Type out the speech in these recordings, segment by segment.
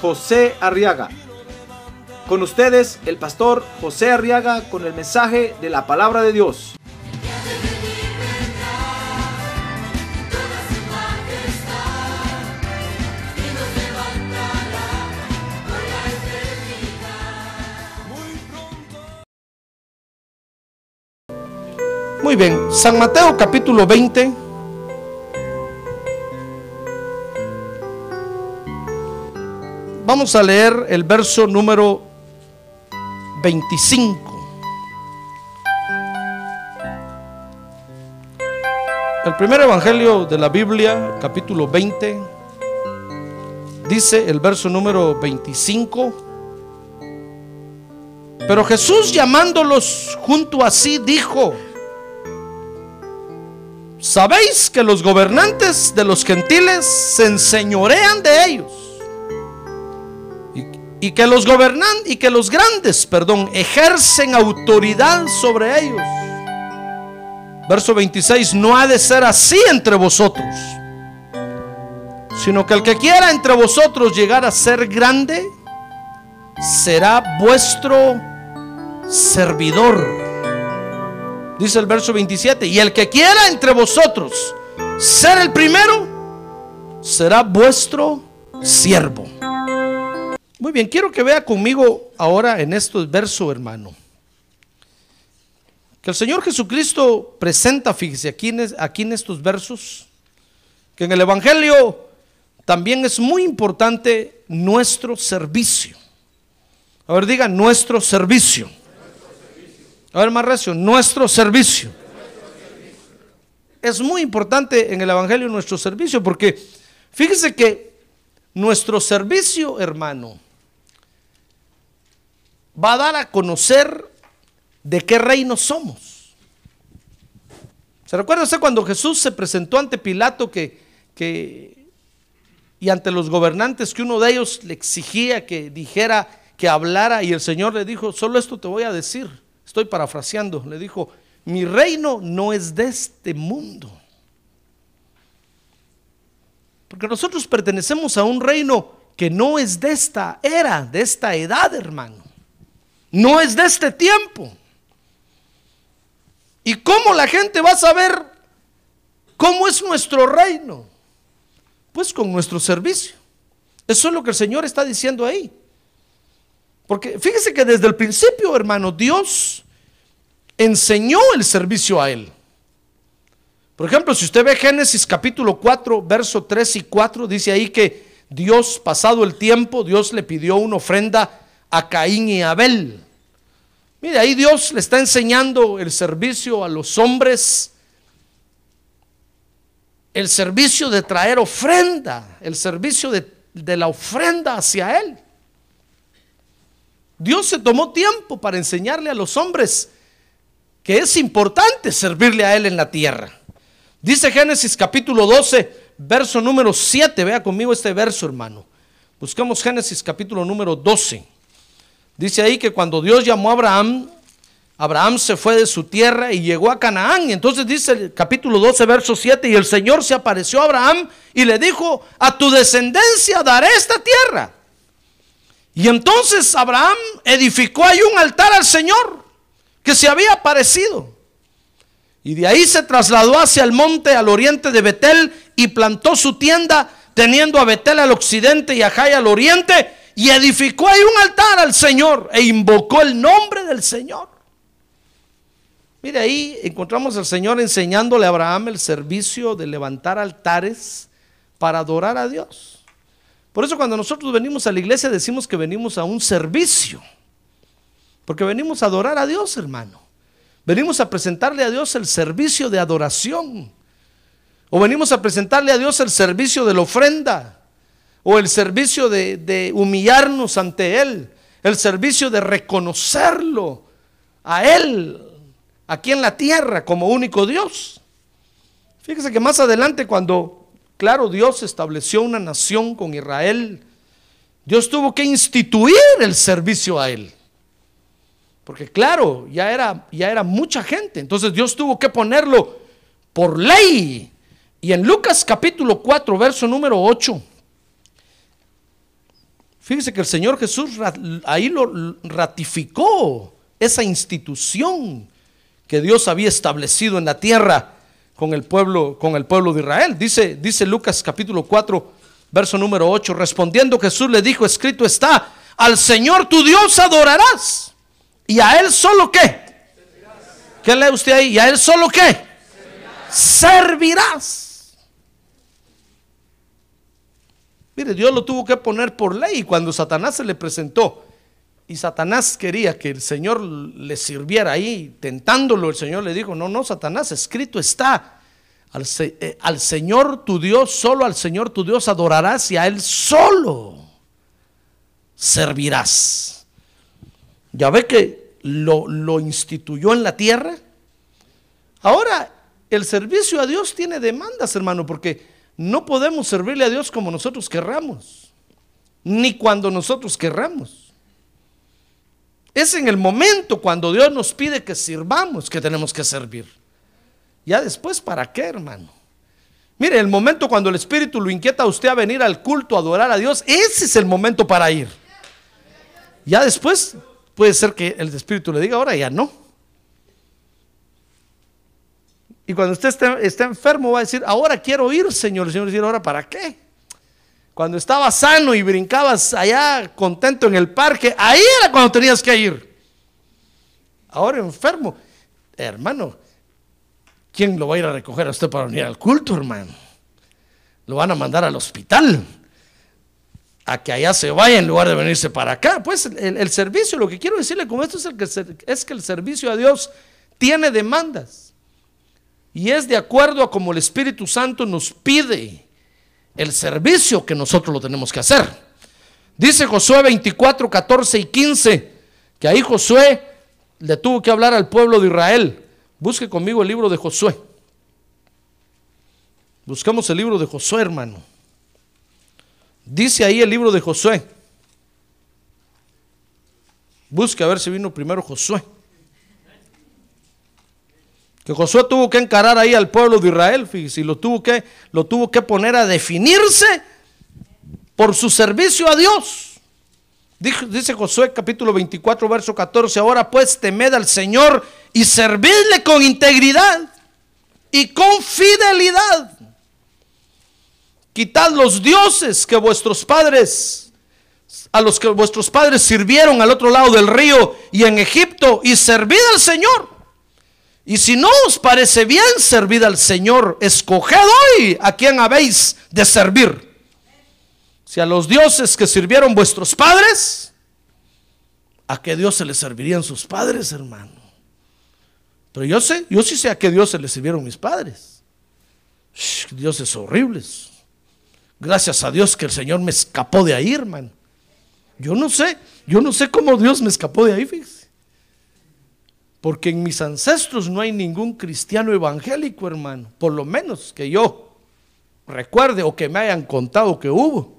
José Arriaga. Con ustedes, el pastor José Arriaga con el mensaje de la palabra de Dios. Muy bien, San Mateo capítulo 20. Vamos a leer el verso número 25. El primer evangelio de la Biblia, capítulo 20, dice el verso número 25. Pero Jesús llamándolos junto a sí dijo, Sabéis que los gobernantes de los gentiles se enseñorean de ellos. Y, que los gobernan y que los grandes, perdón, ejercen autoridad sobre ellos. Verso 26, no ha de ser así entre vosotros, sino que el que quiera entre vosotros llegar a ser grande, será vuestro servidor. Dice el verso 27, y el que quiera entre vosotros ser el primero, será vuestro siervo. Muy bien, quiero que vea conmigo ahora en este verso, hermano. Que el Señor Jesucristo presenta, fíjese aquí en, aquí en estos versos, que en el Evangelio también es muy importante nuestro servicio. A ver, diga nuestro servicio. A ver, más recio, nuestro servicio. Es muy importante en el Evangelio nuestro servicio porque fíjese que nuestro servicio, hermano, va a dar a conocer de qué reino somos. ¿Se recuerda usted cuando Jesús se presentó ante Pilato que, que, y ante los gobernantes que uno de ellos le exigía que dijera, que hablara y el Señor le dijo, solo esto te voy a decir, estoy parafraseando, le dijo, mi reino no es de este mundo. Porque nosotros pertenecemos a un reino que no es de esta era, de esta edad, hermano. No es de este tiempo. ¿Y cómo la gente va a saber cómo es nuestro reino? Pues con nuestro servicio. Eso es lo que el Señor está diciendo ahí. Porque fíjese que desde el principio, hermano, Dios enseñó el servicio a él. Por ejemplo, si usted ve Génesis capítulo 4, verso 3 y 4, dice ahí que Dios, pasado el tiempo, Dios le pidió una ofrenda a Caín y Abel. Mire, ahí Dios le está enseñando el servicio a los hombres, el servicio de traer ofrenda, el servicio de, la ofrenda hacia Él. Dios se tomó tiempo para enseñarle a los hombres que es importante servirle a Él en la tierra. Dice Génesis capítulo 12, verso número 7. Vea conmigo este verso, hermano. Buscamos Génesis capítulo número 12. Dice ahí que cuando Dios llamó a Abraham, Abraham se fue de su tierra y llegó a Canaán. Entonces dice el capítulo 12, verso 7, y el Señor se apareció a Abraham y le dijo, a tu descendencia daré esta tierra. Y entonces Abraham edificó ahí un altar al Señor que se había aparecido. Y de ahí se trasladó hacia el monte al oriente de Betel y plantó su tienda, teniendo a Betel al occidente y a Jai al oriente, y edificó ahí un altar al Señor e invocó el nombre del Señor. Mire, ahí encontramos al Señor enseñándole a Abraham el servicio de levantar altares para adorar a Dios. Por eso cuando nosotros venimos a la iglesia decimos que venimos a un servicio. Porque venimos a adorar a Dios, hermano. Venimos a presentarle a Dios el servicio de adoración. O venimos a presentarle a Dios el servicio de la ofrenda. O el servicio de, humillarnos ante Él, el servicio de reconocerlo a Él aquí en la tierra como único Dios. Fíjese que más adelante cuando, claro, Dios estableció una nación con Israel, Dios tuvo que instituir el servicio a Él. Porque claro, ya era, ya era mucha gente. Entonces Dios tuvo que ponerlo por ley. Y en Lucas capítulo 4, verso número 8. Fíjese que el Señor Jesús ahí lo ratificó esa institución que Dios había establecido en la tierra con el pueblo, con el pueblo de Israel. Dice, dice Lucas capítulo 4, verso número 8, respondiendo Jesús le dijo, escrito está, al Señor tu Dios adorarás. ¿Y a Él solo qué? ¿Qué lee usted ahí? ¿Y a Él solo qué? Servirás. Mire, Dios lo tuvo que poner por ley cuando Satanás se le presentó. Y Satanás quería que el Señor le sirviera ahí, tentándolo. El Señor le dijo, no, no, Satanás, escrito está. Al, eh, Señor tu Dios, solo al Señor tu Dios adorarás y a Él solo servirás. Ya ve que lo instituyó en la tierra. Ahora, el servicio a Dios tiene demandas, hermano, porque no podemos servirle a Dios como nosotros querramos, ni cuando nosotros querramos. Es en el momento cuando Dios nos pide que sirvamos que tenemos que servir. Ya después, ¿para qué, hermano? Mire, el momento cuando el Espíritu lo inquieta a usted a venir al culto, a adorar a Dios, ese es el momento para ir. Ya después puede ser que el Espíritu le diga, ahora ya no. Y cuando usted está, enfermo va a decir, ahora quiero ir, Señor. El Señor dice, ahora para qué? Cuando estabas sano y brincabas allá contento en el parque, ahí era cuando tenías que ir. Ahora enfermo, hermano, ¿quién lo va a ir a recoger a usted para venir al culto, hermano? Lo van a mandar al hospital a que allá se vaya en lugar de venirse para acá. Pues el, servicio, lo que quiero decirle con esto es, que, es que el servicio a Dios tiene demandas. Y es de acuerdo a como el Espíritu Santo nos pide el servicio que nosotros lo tenemos que hacer. Dice Josué 24, 14 y 15, que ahí Josué le tuvo que hablar al pueblo de Israel. Busque conmigo el libro de Josué. Buscamos el libro de Josué, hermano. Dice ahí el libro de Josué. Busque a ver si vino primero Josué que Josué tuvo que encarar ahí al pueblo de Israel, y lo tuvo que, lo tuvo que poner a definirse por su servicio a Dios. Dice Josué capítulo 24, verso 14, ahora pues temed al Señor y servidle con integridad y con fidelidad. Quitad los dioses que vuestros padres, a los que vuestros padres sirvieron al otro lado del río y en Egipto, y servid al Señor. Y si no os parece bien servir al Señor, escoged hoy a quien habéis de servir. Si a los dioses que sirvieron vuestros padres, ¿a qué Dios se les servirían sus padres, hermano? Pero yo sé, yo sí sé a qué Dios se les sirvieron mis padres. dioses horribles. Gracias a Dios que el Señor me escapó de ahí, hermano. Yo no sé, yo no sé cómo Dios me escapó de ahí, fíjese. Porque en mis ancestros no hay ningún cristiano evangélico, hermano. Por lo menos que yo recuerde o que me hayan contado que hubo.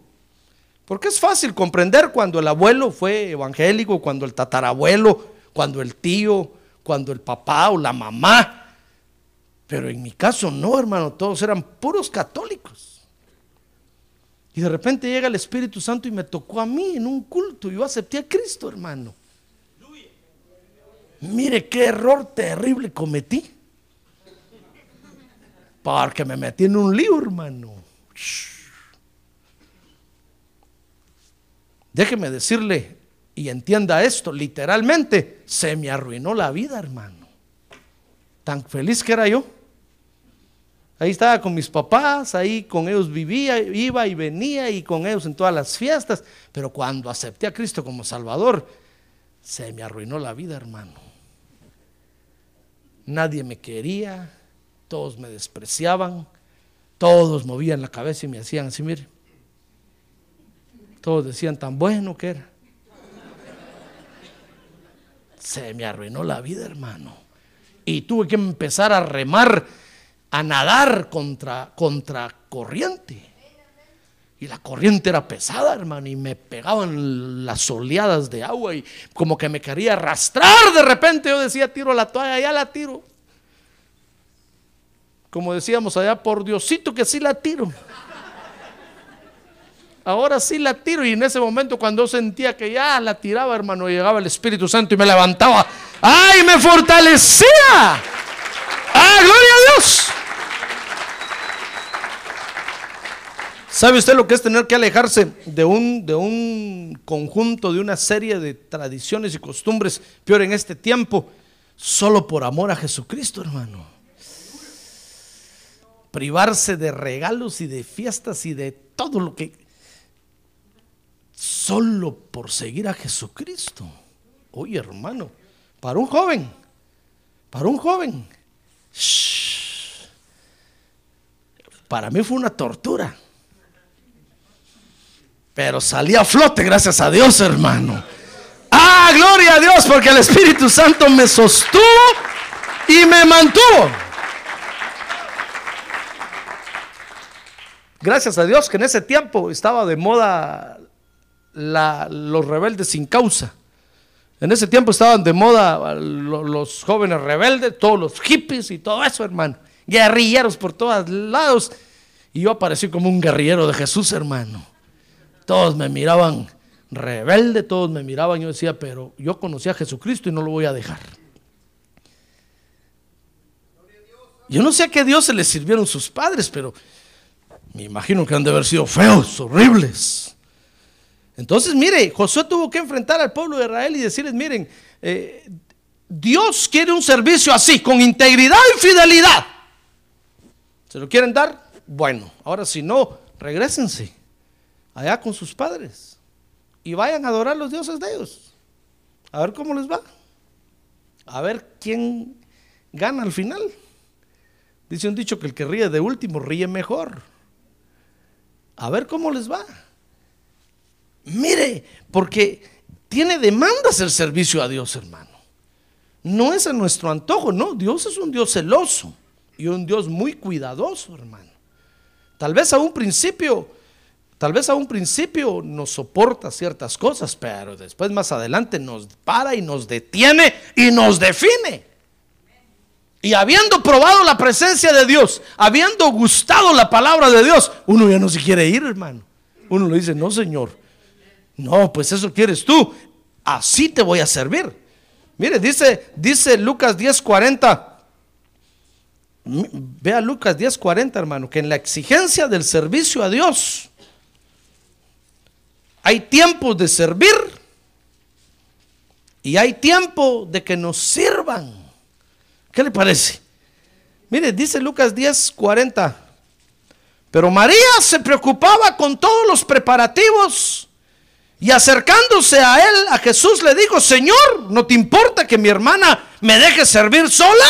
Porque es fácil comprender cuando el abuelo fue evangélico, cuando el tatarabuelo, cuando el tío, cuando el papá o la mamá. Pero en mi caso no, hermano, todos eran puros católicos. Y de repente llega el Espíritu Santo y me tocó a mí en un culto. Yo acepté a Cristo, hermano. Mire qué error terrible cometí. Porque me metí en un lío, hermano. Déjeme decirle y entienda esto, literalmente se me arruinó la vida, hermano. Tan feliz que era yo. Ahí estaba con mis papás, ahí con ellos vivía, iba y venía y con ellos en todas las fiestas. Pero cuando acepté a Cristo como Salvador, se me arruinó la vida, hermano nadie me quería, todos me despreciaban, todos movían la cabeza y me hacían así, mire. Todos decían tan bueno que era. Se me arruinó la vida, hermano. Y tuve que empezar a remar, a nadar contra, contra corriente. Y la corriente era pesada, hermano, y me pegaban las oleadas de agua y como que me quería arrastrar. De repente yo decía, tiro la toalla, ya la tiro. Como decíamos allá, por Diosito que sí la tiro. Ahora sí la tiro y en ese momento cuando yo sentía que ya la tiraba, hermano, llegaba el Espíritu Santo y me levantaba. ¡Ay, me fortalecía! ¡Ah, gloria a Dios! ¿Sabe usted lo que es tener que alejarse de un, de un conjunto, de una serie de tradiciones y costumbres, peor en este tiempo, solo por amor a Jesucristo, hermano? Privarse de regalos y de fiestas y de todo lo que... Solo por seguir a Jesucristo. Oye, hermano, para un joven, para un joven, para mí fue una tortura. Pero salí a flote, gracias a Dios, hermano. Ah, gloria a Dios, porque el Espíritu Santo me sostuvo y me mantuvo. Gracias a Dios que en ese tiempo estaba de moda los rebeldes sin causa. En ese tiempo estaban de moda lo- los jóvenes rebeldes, todos los hippies y todo eso, hermano. Guerrilleros por todos lados. Y yo aparecí como un guerrillero de Jesús, hermano. Todos me miraban rebelde, todos me miraban. Yo decía, pero yo conocí a Jesucristo y no lo voy a dejar. Yo no sé a qué Dios se les sirvieron sus padres, pero me imagino que han de haber sido feos, horribles. Entonces, mire, Josué tuvo que enfrentar al pueblo de Israel y decirles, miren, eh, Dios quiere un servicio así, con integridad y fidelidad. ¿Se lo quieren dar? Bueno, ahora si no, regresense allá con sus padres y vayan a adorar los dioses de ellos. A ver cómo les va. A ver quién gana al final. Dice un dicho que el que ríe de último ríe mejor. A ver cómo les va. Mire, porque tiene demandas el servicio a Dios, hermano. No es a nuestro antojo, no. Dios es un Dios celoso y un Dios muy cuidadoso, hermano. Tal vez a un principio, tal vez a un principio nos soporta ciertas cosas, pero después más adelante nos para y nos detiene y nos define. Y habiendo probado la presencia de Dios, habiendo gustado la palabra de Dios, uno ya no se quiere ir, hermano. Uno le dice, no, Señor. No, pues eso quieres tú. Así te voy a servir. Mire, dice, dice Lucas 10:40. M- Vea Lucas 10:40, hermano, que en la exigencia del servicio a Dios hay tiempos de servir y hay tiempo de que nos sirvan. ¿Qué le parece? Mire, dice Lucas 10:40. Pero María se preocupaba con todos los preparativos y acercándose a él, a Jesús, le dijo, Señor, ¿no te importa que mi hermana me deje servir sola?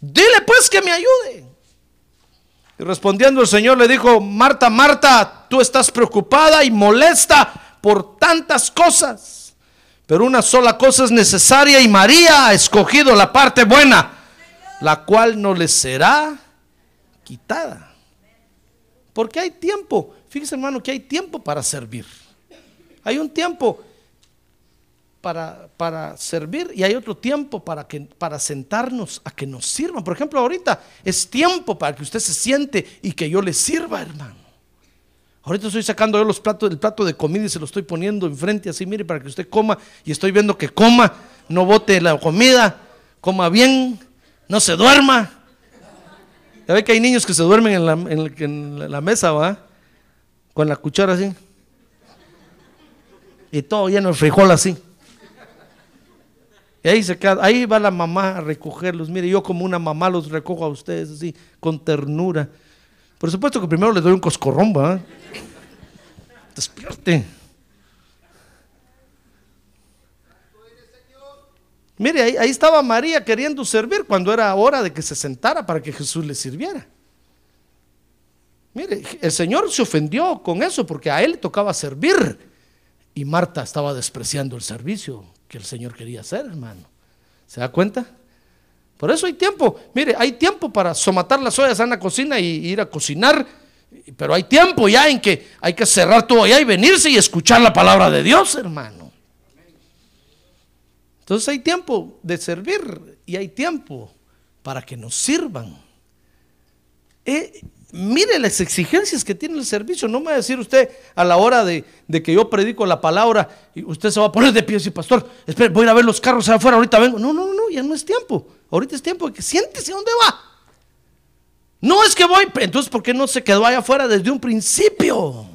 Dile pues que me ayude. Y respondiendo el Señor le dijo, Marta, Marta, tú estás preocupada y molesta por tantas cosas, pero una sola cosa es necesaria y María ha escogido la parte buena, la cual no le será quitada. Porque hay tiempo, fíjese hermano que hay tiempo para servir. Hay un tiempo para, servir y hay otro tiempo para, que, para sentarnos a que nos sirvan. Por ejemplo, ahorita es tiempo para que usted se siente y que yo le sirva, hermano. Ahorita estoy sacando yo los platos, el plato de comida y se lo estoy poniendo enfrente así, mire, para que usted coma y estoy viendo que coma, no bote la comida, coma bien, no se duerma. Ya ve que hay niños que se duermen en la, en la- en la mesa, ¿va? Con la cuchara así. Y todo lleno de frijol así. Y ahí, se queda, ahí va la mamá a recogerlos. Mire, yo como una mamá los recojo a ustedes así, con ternura. Por supuesto que primero les doy un coscorrón, ¿va? Despierte. Mire, ahí, ahí estaba María queriendo servir cuando era hora de que se sentara para que Jesús le sirviera. Mire, el Señor se ofendió con eso porque a él le tocaba servir y Marta estaba despreciando el servicio que el Señor quería hacer, hermano. ¿Se da cuenta? Por eso hay tiempo. Mire, hay tiempo para somatar las ollas en la cocina y ir a cocinar, pero hay tiempo ya en que hay que cerrar todo allá y venirse y escuchar la palabra de Dios, hermano. Entonces hay tiempo de servir y hay tiempo para que nos sirvan. Eh, mire las exigencias que tiene el servicio. No me va a decir usted a la hora de, que yo predico la palabra y usted se va a poner de pie y decir, pastor, espere, voy a ir a ver los carros allá afuera, ahorita vengo. No, no, no, ya no es tiempo. Ahorita es tiempo de que siéntese dónde va. No es que voy, entonces ¿por qué no se quedó allá afuera desde un principio?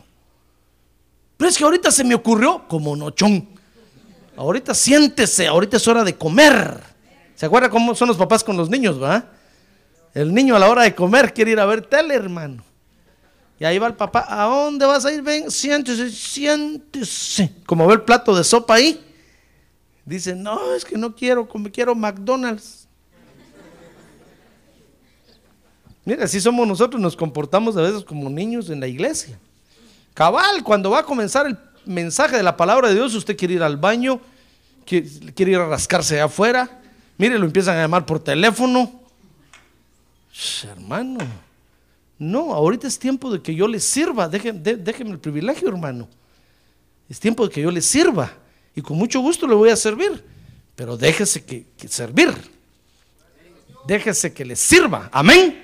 Pero es que ahorita se me ocurrió como nochón. Ahorita siéntese, ahorita es hora de comer. ¿Se acuerda cómo son los papás con los niños, va? El niño a la hora de comer quiere ir a ver tele, hermano. Y ahí va el papá, ¿a dónde vas a ir? Ven, siéntese, siéntese. Como ve el plato de sopa ahí. Dice, no, es que no quiero, como quiero McDonald's. Mira, así somos nosotros, nos comportamos a veces como niños en la iglesia. Cabal, cuando va a comenzar el mensaje de la palabra de Dios, usted quiere ir al baño, quiere, ir a rascarse afuera. Mire, lo empiezan a llamar por teléfono hermano, no, ahorita es tiempo de que yo le sirva. Déjeme, el privilegio, hermano. Es tiempo de que yo le sirva. Y con mucho gusto le voy a servir. Pero déjese que, servir. Déjese que le sirva. Amén.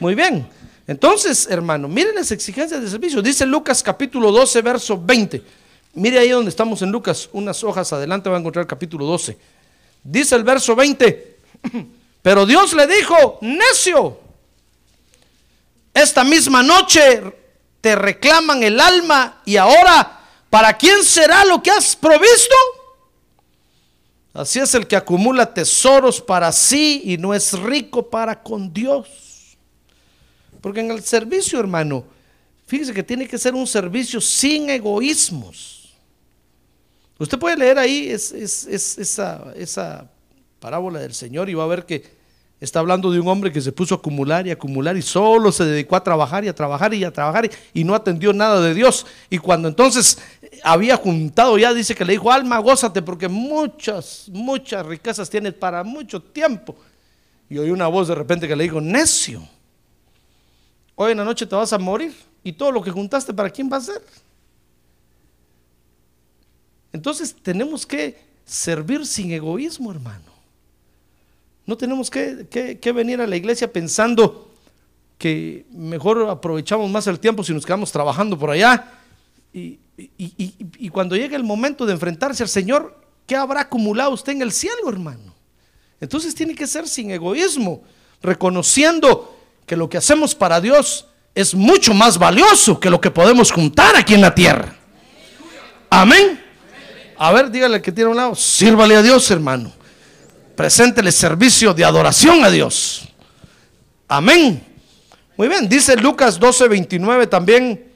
Muy bien. Entonces, hermano, miren las exigencias de servicio. Dice Lucas capítulo 12, verso 20. Mire ahí donde estamos en Lucas, unas hojas adelante va a encontrar el capítulo 12. Dice el verso 20. Pero Dios le dijo, necio, esta misma noche te reclaman el alma y ahora, ¿para quién será lo que has provisto? Así es el que acumula tesoros para sí y no es rico para con Dios. Porque en el servicio, hermano, fíjese que tiene que ser un servicio sin egoísmos. Usted puede leer ahí esa, esa parábola del Señor y va a ver que está hablando de un hombre que se puso a acumular y acumular y solo se dedicó a trabajar y a trabajar y a trabajar y no atendió nada de Dios. Y cuando entonces había juntado ya, dice que le dijo, alma, gózate porque muchas, muchas riquezas tienes para mucho tiempo. Y oí una voz de repente que le dijo, necio, hoy en la noche te vas a morir y todo lo que juntaste, ¿para quién va a ser? Entonces tenemos que servir sin egoísmo, hermano. No tenemos que, venir a la iglesia pensando que mejor aprovechamos más el tiempo si nos quedamos trabajando por allá. Y, y, cuando llegue el momento de enfrentarse al Señor, ¿qué habrá acumulado usted en el cielo, hermano? Entonces tiene que ser sin egoísmo, reconociendo que lo que hacemos para Dios es mucho más valioso que lo que podemos juntar aquí en la tierra. Amén. A ver, dígale que tiene a un lado, sírvale a Dios, hermano preséntele servicio de adoración a Dios. Amén. Muy bien, dice Lucas 12, 29 también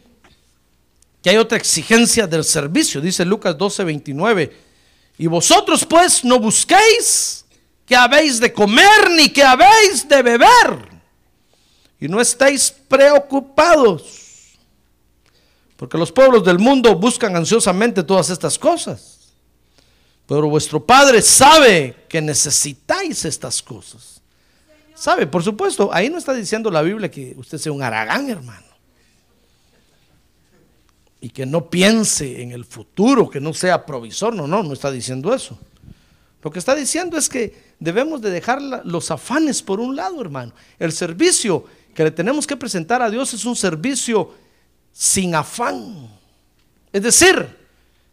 que hay otra exigencia del servicio. Dice Lucas 12, 29. Y vosotros pues no busquéis que habéis de comer ni que habéis de beber. Y no estéis preocupados. Porque los pueblos del mundo buscan ansiosamente todas estas cosas. Pero vuestro Padre sabe que necesitáis estas cosas. ¿Sabe? Por supuesto, ahí no está diciendo la Biblia que usted sea un aragán, hermano. Y que no piense en el futuro, que no sea provisor. No, no, no está diciendo eso. Lo que está diciendo es que debemos de dejar los afanes por un lado, hermano. El servicio que le tenemos que presentar a Dios es un servicio sin afán. Es decir,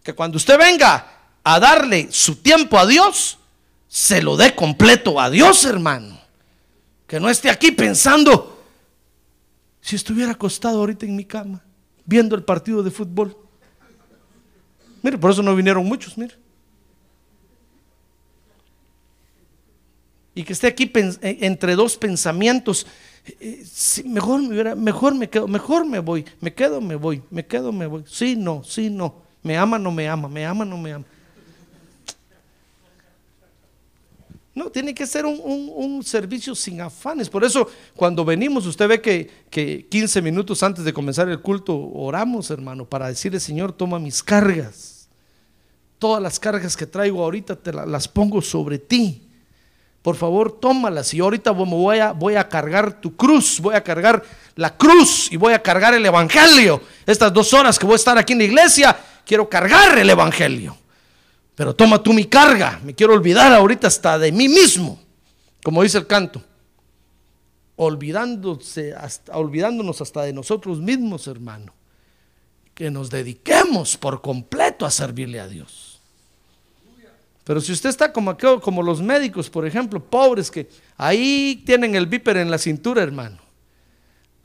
que cuando usted venga a darle su tiempo a Dios, se lo dé completo a Dios, hermano. Que no esté aquí pensando, si estuviera acostado ahorita en mi cama, viendo el partido de fútbol. Mire, por eso no vinieron muchos, mire. Y que esté aquí eh, entre dos pensamientos. Eh, mejor, me mejor me quedo, mejor me voy, me quedo, me voy, me quedo, me voy. Sí, no, sí, no. Me ama, no me ama, me ama, no me ama. No, tiene que ser un, servicio sin afanes. Por eso, cuando venimos, usted ve que, que 15 minutos antes de comenzar el culto oramos, hermano, para decirle, Señor, toma mis cargas. Todas las cargas que traigo ahorita te la- las pongo sobre ti. Por favor, tómalas. Y ahorita voy a cargar tu cruz, voy a cargar la cruz y voy a cargar el evangelio. Estas dos horas que voy a estar aquí en la iglesia, quiero cargar el evangelio. Pero toma tú mi carga. Me quiero olvidar ahorita hasta de mí mismo. Como dice el canto. Olvidándose hasta, olvidándonos hasta de nosotros mismos, hermano. Que nos dediquemos por completo a servirle a Dios. Pero si usted está como, como los médicos, por ejemplo, pobres que ahí tienen el viper en la cintura, hermano.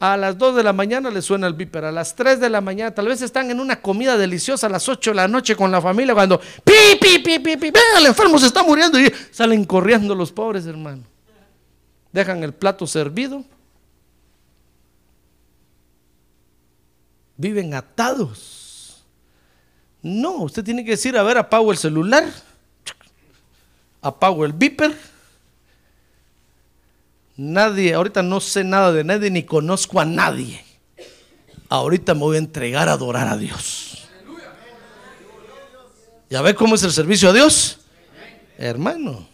A las 2 de la mañana les suena el viper, a las 3 de la mañana, tal vez están en una comida deliciosa a las 8 de la noche con la familia cuando pi, pi, pi, pi, pi, el enfermo se está muriendo y salen corriendo los pobres, hermano. Dejan el plato servido. Viven atados. No, usted tiene que decir, a ver, apago el celular, apago el viper. Nadie, ahorita no sé nada de nadie ni conozco a nadie. Ahorita me voy a entregar a adorar a Dios. ¿Ya ve cómo es el servicio a Dios? Hermano,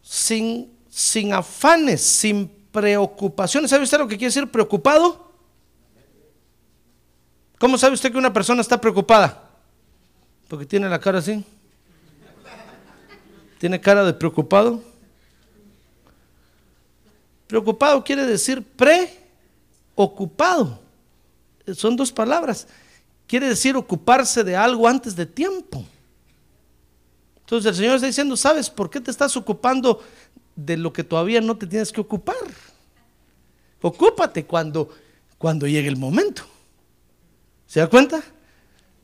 sin, sin afanes, sin preocupaciones. ¿Sabe usted lo que quiere decir preocupado? ¿Cómo sabe usted que una persona está preocupada? Porque tiene la cara así. ¿Tiene cara de preocupado? Preocupado quiere decir preocupado. Son dos palabras. Quiere decir ocuparse de algo antes de tiempo. Entonces el Señor está diciendo, ¿sabes por qué te estás ocupando de lo que todavía no te tienes que ocupar? Ocúpate cuando, cuando llegue el momento. ¿Se da cuenta?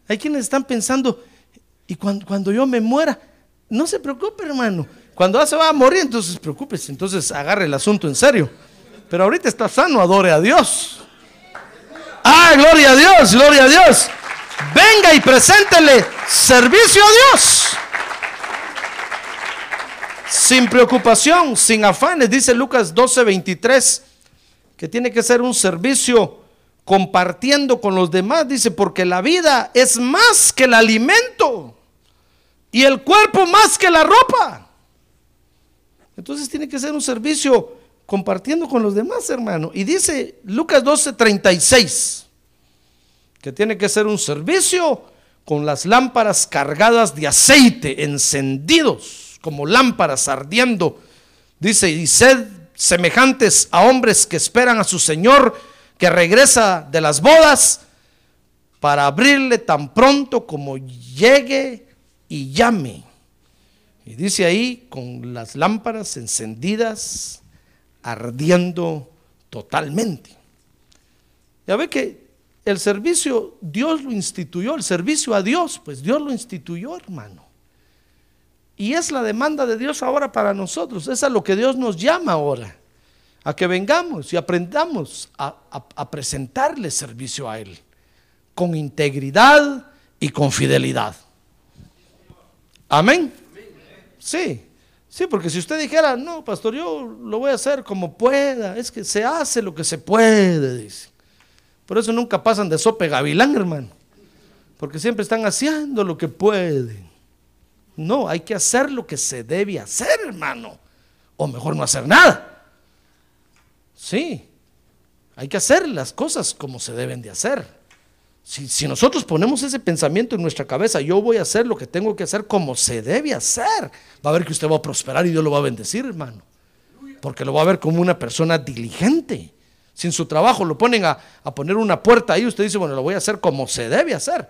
Hay quienes están pensando, y cuando, cuando yo me muera, no se preocupe, hermano. Cuando ya se va a morir, entonces preocúpese, entonces agarre el asunto en serio. Pero ahorita está sano, adore a Dios. Ah, gloria a Dios, gloria a Dios. Venga y preséntele servicio a Dios. Sin preocupación, sin afanes, dice Lucas 12:23, que tiene que ser un servicio compartiendo con los demás, dice, porque la vida es más que el alimento y el cuerpo más que la ropa. Entonces tiene que ser un servicio compartiendo con los demás, hermano. Y dice Lucas 12:36, que tiene que ser un servicio con las lámparas cargadas de aceite, encendidos, como lámparas ardiendo. Dice, y sed semejantes a hombres que esperan a su Señor, que regresa de las bodas, para abrirle tan pronto como llegue y llame. Y dice ahí, con las lámparas encendidas, ardiendo totalmente. Ya ve que el servicio, Dios lo instituyó, el servicio a Dios, pues Dios lo instituyó, hermano. Y es la demanda de Dios ahora para nosotros, es a lo que Dios nos llama ahora, a que vengamos y aprendamos a, a- a presentarle servicio a Él, con integridad y con fidelidad. Amén. Sí, sí, porque si usted dijera, no, pastor, yo lo voy a hacer como pueda, es que se hace lo que se puede, dice. Por eso nunca pasan de sope gavilán, hermano, porque siempre están haciendo lo que pueden. No, hay que hacer lo que se debe hacer, hermano, o mejor no hacer nada. Sí, hay que hacer las cosas como se deben de hacer. Si, si nosotros ponemos ese pensamiento en nuestra cabeza, yo voy a hacer lo que tengo que hacer como se debe hacer, va a ver que usted va a prosperar y Dios lo va a bendecir, hermano. Porque lo va a ver como una persona diligente. Sin su trabajo lo ponen a, a poner una puerta ahí, usted dice, bueno, lo voy a hacer como se debe hacer.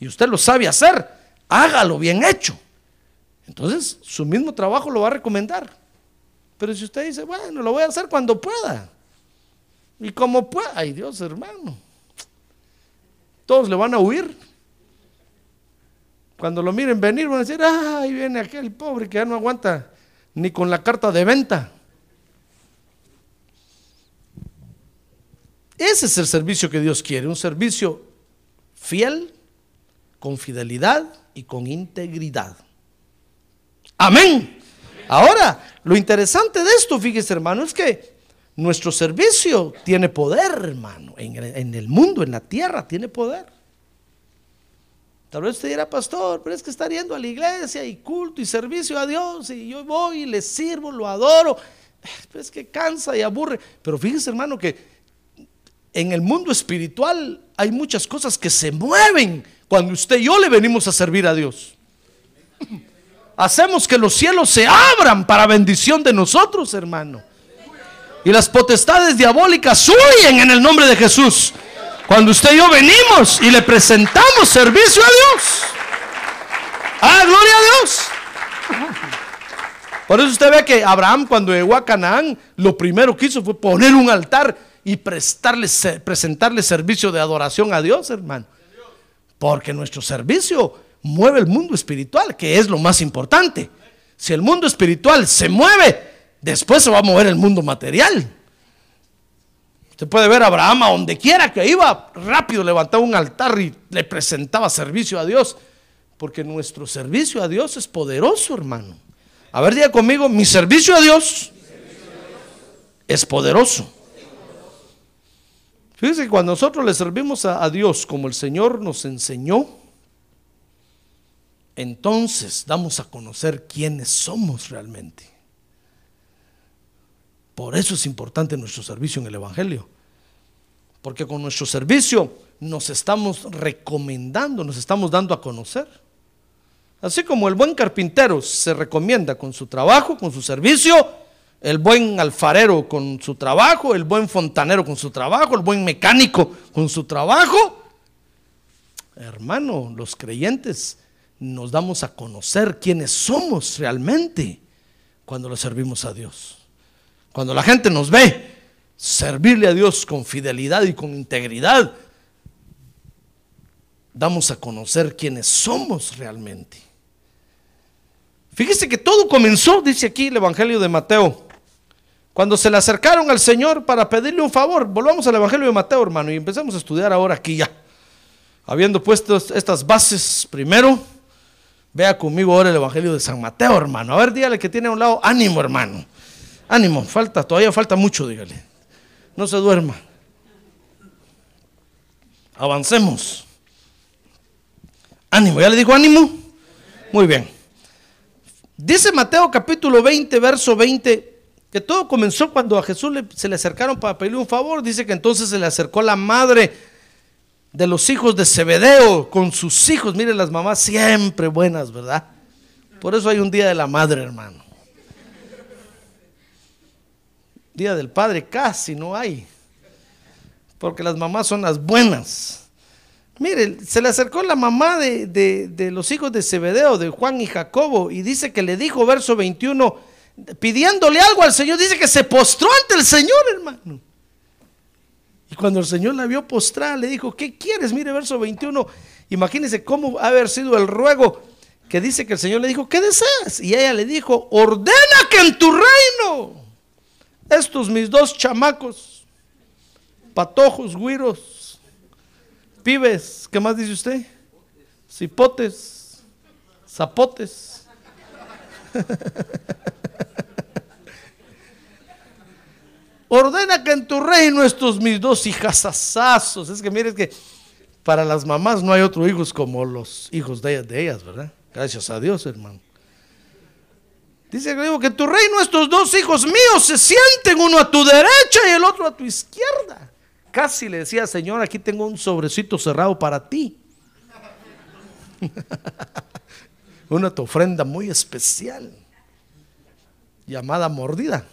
Y usted lo sabe hacer, hágalo bien hecho. Entonces, su mismo trabajo lo va a recomendar. Pero si usted dice, bueno, lo voy a hacer cuando pueda. Y como pueda, ay Dios, hermano. Todos le van a huir. Cuando lo miren venir, van a decir, ay, viene aquel pobre que ya no aguanta ni con la carta de venta. Ese es el servicio que Dios quiere, un servicio fiel, con fidelidad y con integridad. Amén. Ahora, lo interesante de esto, fíjese hermano, es que nuestro servicio tiene poder, hermano. En el, mundo, en la tierra, tiene poder. Tal vez usted dirá, pastor, pero es que está yendo a la iglesia y culto y servicio a Dios y yo voy y le sirvo, lo adoro. Es que cansa y aburre. Pero fíjese, hermano, que en el mundo espiritual hay muchas cosas que se mueven cuando usted y yo le venimos a servir a Dios. Hacemos que los cielos se abran para bendición de nosotros, hermano. Y las potestades diabólicas huyen en el nombre de Jesús. Cuando usted y yo venimos y le presentamos servicio a Dios. Ah, gloria a Dios. Por eso usted ve que Abraham cuando llegó a Canaán, lo primero que hizo fue poner un altar y prestarle, presentarle servicio de adoración a Dios, hermano. Porque nuestro servicio mueve el mundo espiritual, que es lo más importante. Si el mundo espiritual se mueve, después se va a mover el mundo material. Usted puede ver a Abraham a donde quiera que iba, rápido levantaba un altar y le presentaba servicio a Dios. Porque nuestro servicio a Dios es poderoso, hermano. A ver, diga conmigo, mi servicio a Dios es poderoso. Fíjese que cuando nosotros le servimos a, a Dios como el Señor nos enseñó, entonces damos a conocer quiénes somos realmente. Por eso es importante nuestro servicio en el Evangelio. Porque con nuestro servicio nos estamos recomendando, nos estamos dando a conocer. Así como el buen carpintero se recomienda con su trabajo, con su servicio, el buen alfarero con su trabajo, el buen fontanero con su trabajo, el buen mecánico con su trabajo. Hermano, los creyentes nos damos a conocer quiénes somos realmente cuando le servimos a Dios. Cuando la gente nos ve servirle a Dios con fidelidad y con integridad, damos a conocer quiénes somos realmente. Fíjese que todo comenzó, dice aquí el Evangelio de Mateo, cuando se le acercaron al Señor para pedirle un favor. Volvamos al Evangelio de Mateo, hermano, y empezamos a estudiar ahora aquí ya. Habiendo puesto estas bases primero, vea conmigo ahora el Evangelio de San Mateo, hermano. A ver, dígale que tiene a un lado ánimo, hermano. Ánimo, falta, todavía falta mucho, dígale. No se duerma. Avancemos. Ánimo, ¿ya le digo ánimo? Muy bien. Dice Mateo capítulo 20, verso 20, que todo comenzó cuando a Jesús se le acercaron para pedirle un favor. Dice que entonces se le acercó la madre de los hijos de Zebedeo con sus hijos. Mire, las mamás siempre buenas, ¿verdad? Por eso hay un día de la madre, hermano. Día del padre casi no hay. Porque las mamás son las buenas. Mire, se le acercó la mamá de, de- los hijos de Zebedeo, de Juan y Jacobo, y dice que le dijo, verso 21, pidiéndole algo al Señor, dice que se postró ante el Señor, hermano. Y cuando el Señor la vio postrada, le dijo, ¿qué quieres? Mire, verso 21, imagínense cómo ha haber sido el ruego que dice que el Señor le dijo, ¿qué deseas? Y ella le dijo, ordena que en tu reino estos mis dos chamacos, patojos, güiros, pibes, ¿qué más dice usted? Cipotes, zapotes. Ordena que en tu reino estos mis dos hijasazazos. Es que mire, es que para las mamás no hay otros hijos como los hijos de ellas, de ellas, ¿verdad? Gracias a Dios, hermano. Dice que digo que tu reino estos dos hijos míos se sienten uno a tu derecha y el otro a tu izquierda. Casi le decía, Señor, aquí tengo un sobrecito cerrado para ti. Una tu ofrenda muy especial, llamada mordida.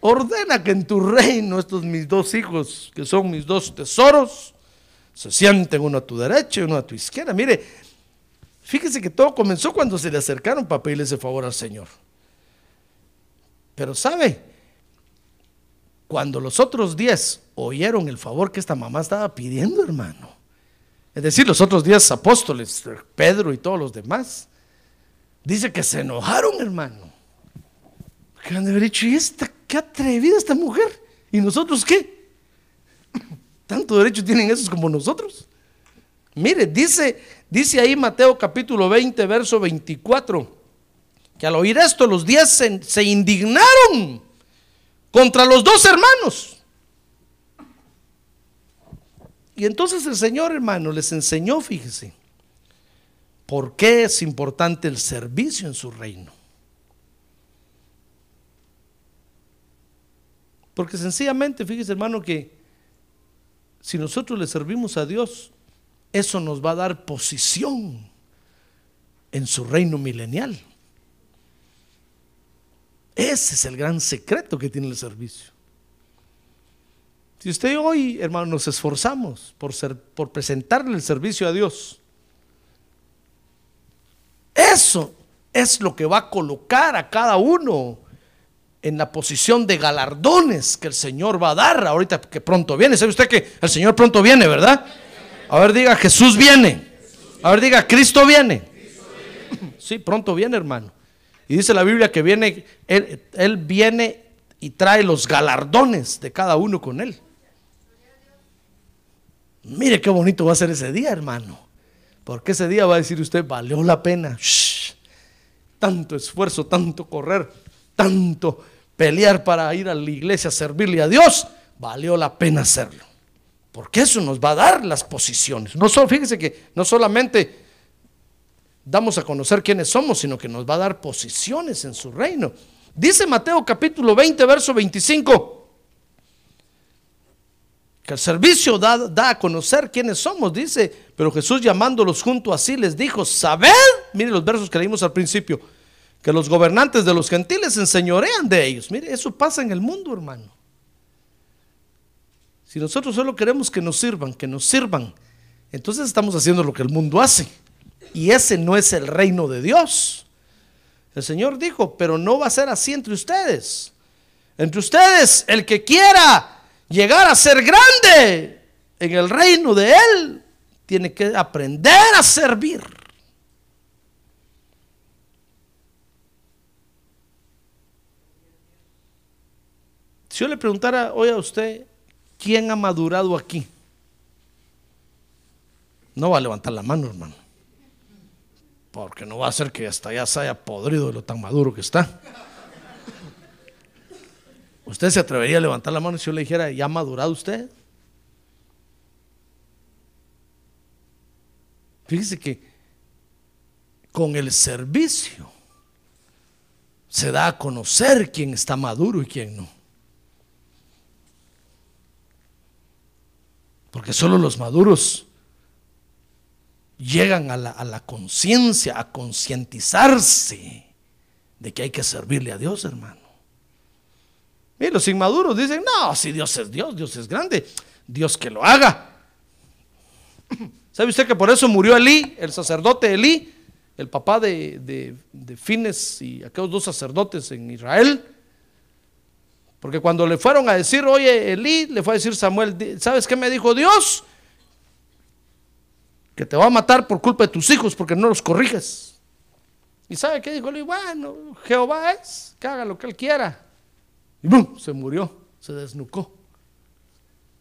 Ordena que en tu reino estos mis dos hijos, que son mis dos tesoros, se sienten uno a tu derecha y uno a tu izquierda. Mire, fíjese que todo comenzó cuando se le acercaron para pedirle ese favor al Señor. Pero sabe, cuando los otros diez oyeron el favor que esta mamá estaba pidiendo, hermano, es decir, los otros diez apóstoles, Pedro y todos los demás, dice que se enojaron, hermano. Que han de haber dicho, ¿y esta, qué atrevida esta mujer? ¿Y nosotros qué? ¿Tanto derecho tienen esos como nosotros? Mire, dice, dice ahí Mateo capítulo 20, verso 24, que al oír esto los diez se, se indignaron contra los dos hermanos. Y entonces el Señor, hermano, les enseñó, fíjese, por qué es importante el servicio en su reino. Porque sencillamente, fíjese, hermano, que si nosotros le servimos a Dios, eso nos va a dar posición en su reino milenial. Ese es el gran secreto que tiene el servicio. Si usted hoy, hermano, nos esforzamos por, ser, por presentarle el servicio a Dios, eso es lo que va a colocar a cada uno en la posición de galardones que el Señor va a dar ahorita que pronto viene. ¿Sabe usted que el Señor pronto viene, verdad? A ver, diga, Jesús viene. A ver, diga, Cristo viene. Sí, pronto viene, hermano. Y dice la Biblia que viene, él, viene y trae los galardones de cada uno con él. Mire qué bonito va a ser ese día, hermano. Porque ese día va a decir usted, valió la pena. Tanto esfuerzo, tanto correr, tanto pelear para ir a la iglesia a servirle a Dios, valió la pena hacerlo. Porque eso nos va a dar las posiciones. No solo, fíjese que no solamente damos a conocer quiénes somos, sino que nos va a dar posiciones en su reino. Dice Mateo capítulo 20, verso 25 que el servicio da, da, a conocer quiénes somos, dice, pero Jesús llamándolos junto así les dijo, sabed, mire los versos que leímos al principio, que los gobernantes de los gentiles se enseñorean de ellos. Mire, eso pasa en el mundo, hermano. Si nosotros solo queremos que nos sirvan, que nos sirvan, entonces estamos haciendo lo que el mundo hace. Y ese no es el reino de Dios. El Señor dijo, pero no va a ser así entre ustedes. Entre ustedes, el que quiera llegar a ser grande en el reino de Él, tiene que aprender a servir. Si yo le preguntara hoy a usted, ¿quién ha madurado aquí? No va a levantar la mano, hermano. Porque no va a ser que hasta ya se haya podrido de lo tan maduro que está. ¿Usted se atrevería a levantar la mano si yo le dijera, ¿ya ha madurado usted? Fíjese que con el servicio se da a conocer quién está maduro y quién no. Porque solo los maduros llegan a la, a la conciencia, a concientizarse de que hay que servirle a Dios, hermano. Mire, los inmaduros dicen, no, si Dios es Dios, Dios es grande, Dios que lo haga. ¿Sabe usted que por eso murió Elí, el sacerdote Elí, el papá de, de, de Fines y aquellos dos sacerdotes en Israel? Porque cuando le fueron a decir, oye, Elí, le fue a decir Samuel, ¿sabes qué me dijo Dios? Que te va a matar por culpa de tus hijos porque no los corriges. ¿Y sabe qué dijo Elí? Bueno, Jehová es, que haga lo que él quiera. Y ¡bum! Se murió, se desnucó.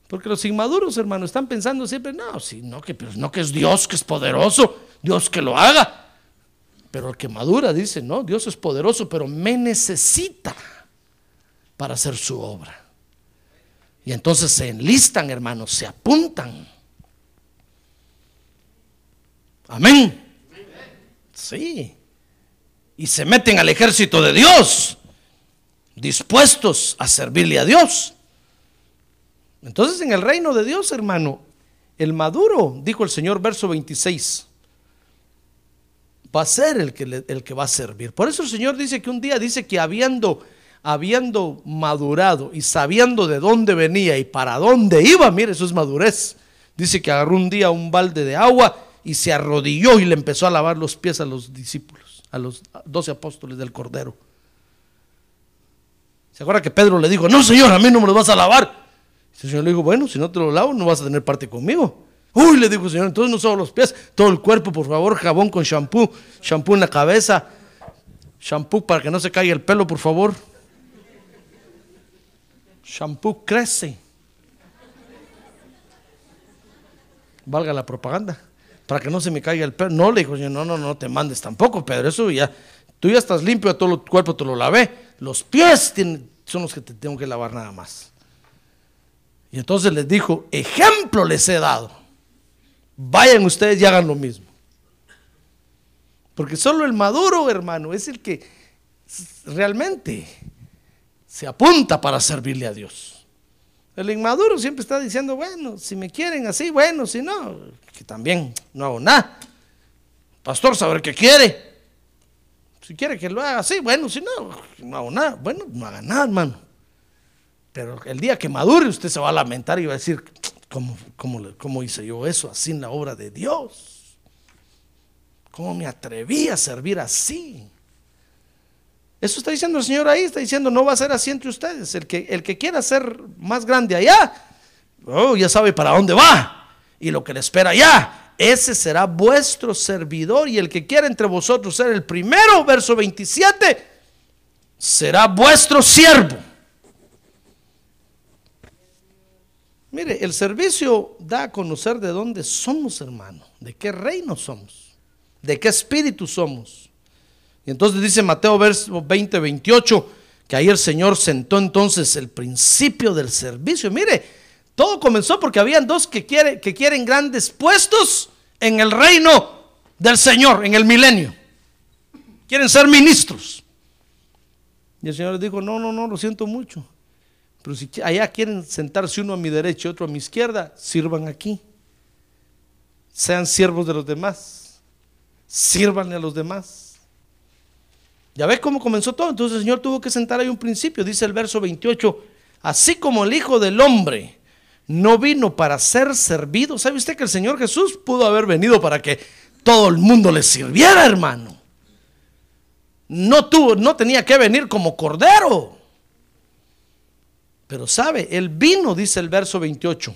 Porque los inmaduros, hermano, están pensando siempre, no, sí, no, que, pero no que es Dios, que es poderoso, Dios que lo haga. Pero el que madura dice, no, Dios es poderoso, pero me necesita para hacer su obra. Y entonces se enlistan, hermanos, se apuntan. Amén. Sí. Y se meten al ejército de Dios dispuestos a servirle a Dios. Entonces en el reino de Dios, hermano, el maduro, dijo el Señor, verso 26, va a ser el que, el que va a servir. Por eso el Señor dice que un día dice que habiendo, habiendo madurado y sabiendo de dónde venía y para dónde iba, mire, eso es madurez. Dice que agarró un día un balde de agua y se arrodilló y le empezó a lavar los pies a los discípulos, a los doce apóstoles del Cordero. ¿Se acuerda que Pedro le dijo, no señor, a mí no me lo vas a lavar? El Señor le dijo, bueno, si no te lo lavo, no vas a tener parte conmigo. Uy, le dijo el Señor, entonces no solo los pies, todo el cuerpo, por favor, jabón con shampoo, shampoo en la cabeza, shampoo para que no se caiga el pelo, por favor. Shampoo crece. Valga la propaganda. para que no se me caiga el pelo. No, le dijo, no, no, no te mandes tampoco, Pedro, eso ya, tú ya estás limpio, todo el cuerpo te lo lavé. Los pies son los que te tengo que lavar nada más. Y entonces les dijo, ejemplo les he dado. Vayan ustedes y hagan lo mismo. Porque solo el maduro, hermano, es el que realmente se apunta para servirle a Dios. El inmaduro siempre está diciendo, bueno, si me quieren así, bueno, si no, que también no hago nada. Pastor, saber qué quiere. Si quiere que lo haga así, bueno, si no, no hago nada. Bueno, no haga nada, hermano. Pero el día que madure, usted se va a lamentar y va a decir, ¿cómo, cómo hice yo eso así en la obra de Dios? ¿Cómo me atreví a servir así? Eso está diciendo el Señor ahí, está diciendo, no va a ser así entre ustedes. El que, el que quiera ser más grande allá, oh, ya sabe para dónde va y lo que le espera allá. Ese será vuestro servidor y el que quiera entre vosotros ser el primero, verso 27, será vuestro siervo. Mire, el servicio da a conocer de dónde somos, hermano, de qué reino somos de qué espíritu somos. Y entonces dice Mateo verso 20, 28, que ahí el Señor sentó entonces el principio del servicio. Mire, todo comenzó porque habían dos que, que quieren grandes puestos en el reino del Señor, en el milenio. Quieren ser ministros. Y el Señor les dijo, no, no, no, lo siento mucho. Pero si allá quieren sentarse uno a mi derecha y otro a mi izquierda, sirvan aquí. Sean siervos de los demás sírvanle a los demás. Ya ves cómo comenzó todo. Entonces el Señor tuvo que sentar ahí un principio. Dice el verso 28, así como el Hijo del Hombre no vino para ser servido. ¿Sabe usted que el Señor Jesús pudo haber venido para que todo el mundo le sirviera, hermano? No tuvo, no tenía que venir como cordero. Pero sabe, él vino, dice el verso 28,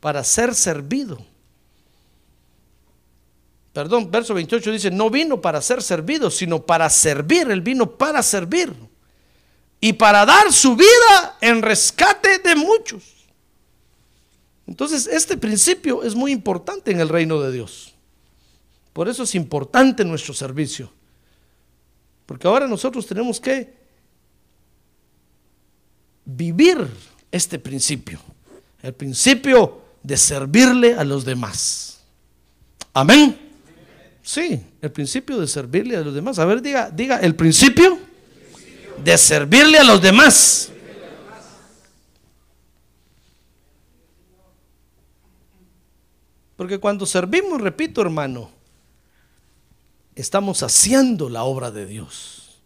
para ser servido perdón, verso 28 dice, no vino para ser servido, sino para servir, él vino para servir y para dar su vida en rescate de muchos. Entonces, este principio es muy importante en el reino de Dios. Por eso es importante nuestro servicio. Porque ahora nosotros tenemos que vivir este principio. El principio de servirle a los demás. Amén. Sí, el principio de servirle a los demás. A ver, diga, diga, el principio de servirle a los demás. Porque cuando servimos, repito hermano, estamos haciendo la obra de Dios.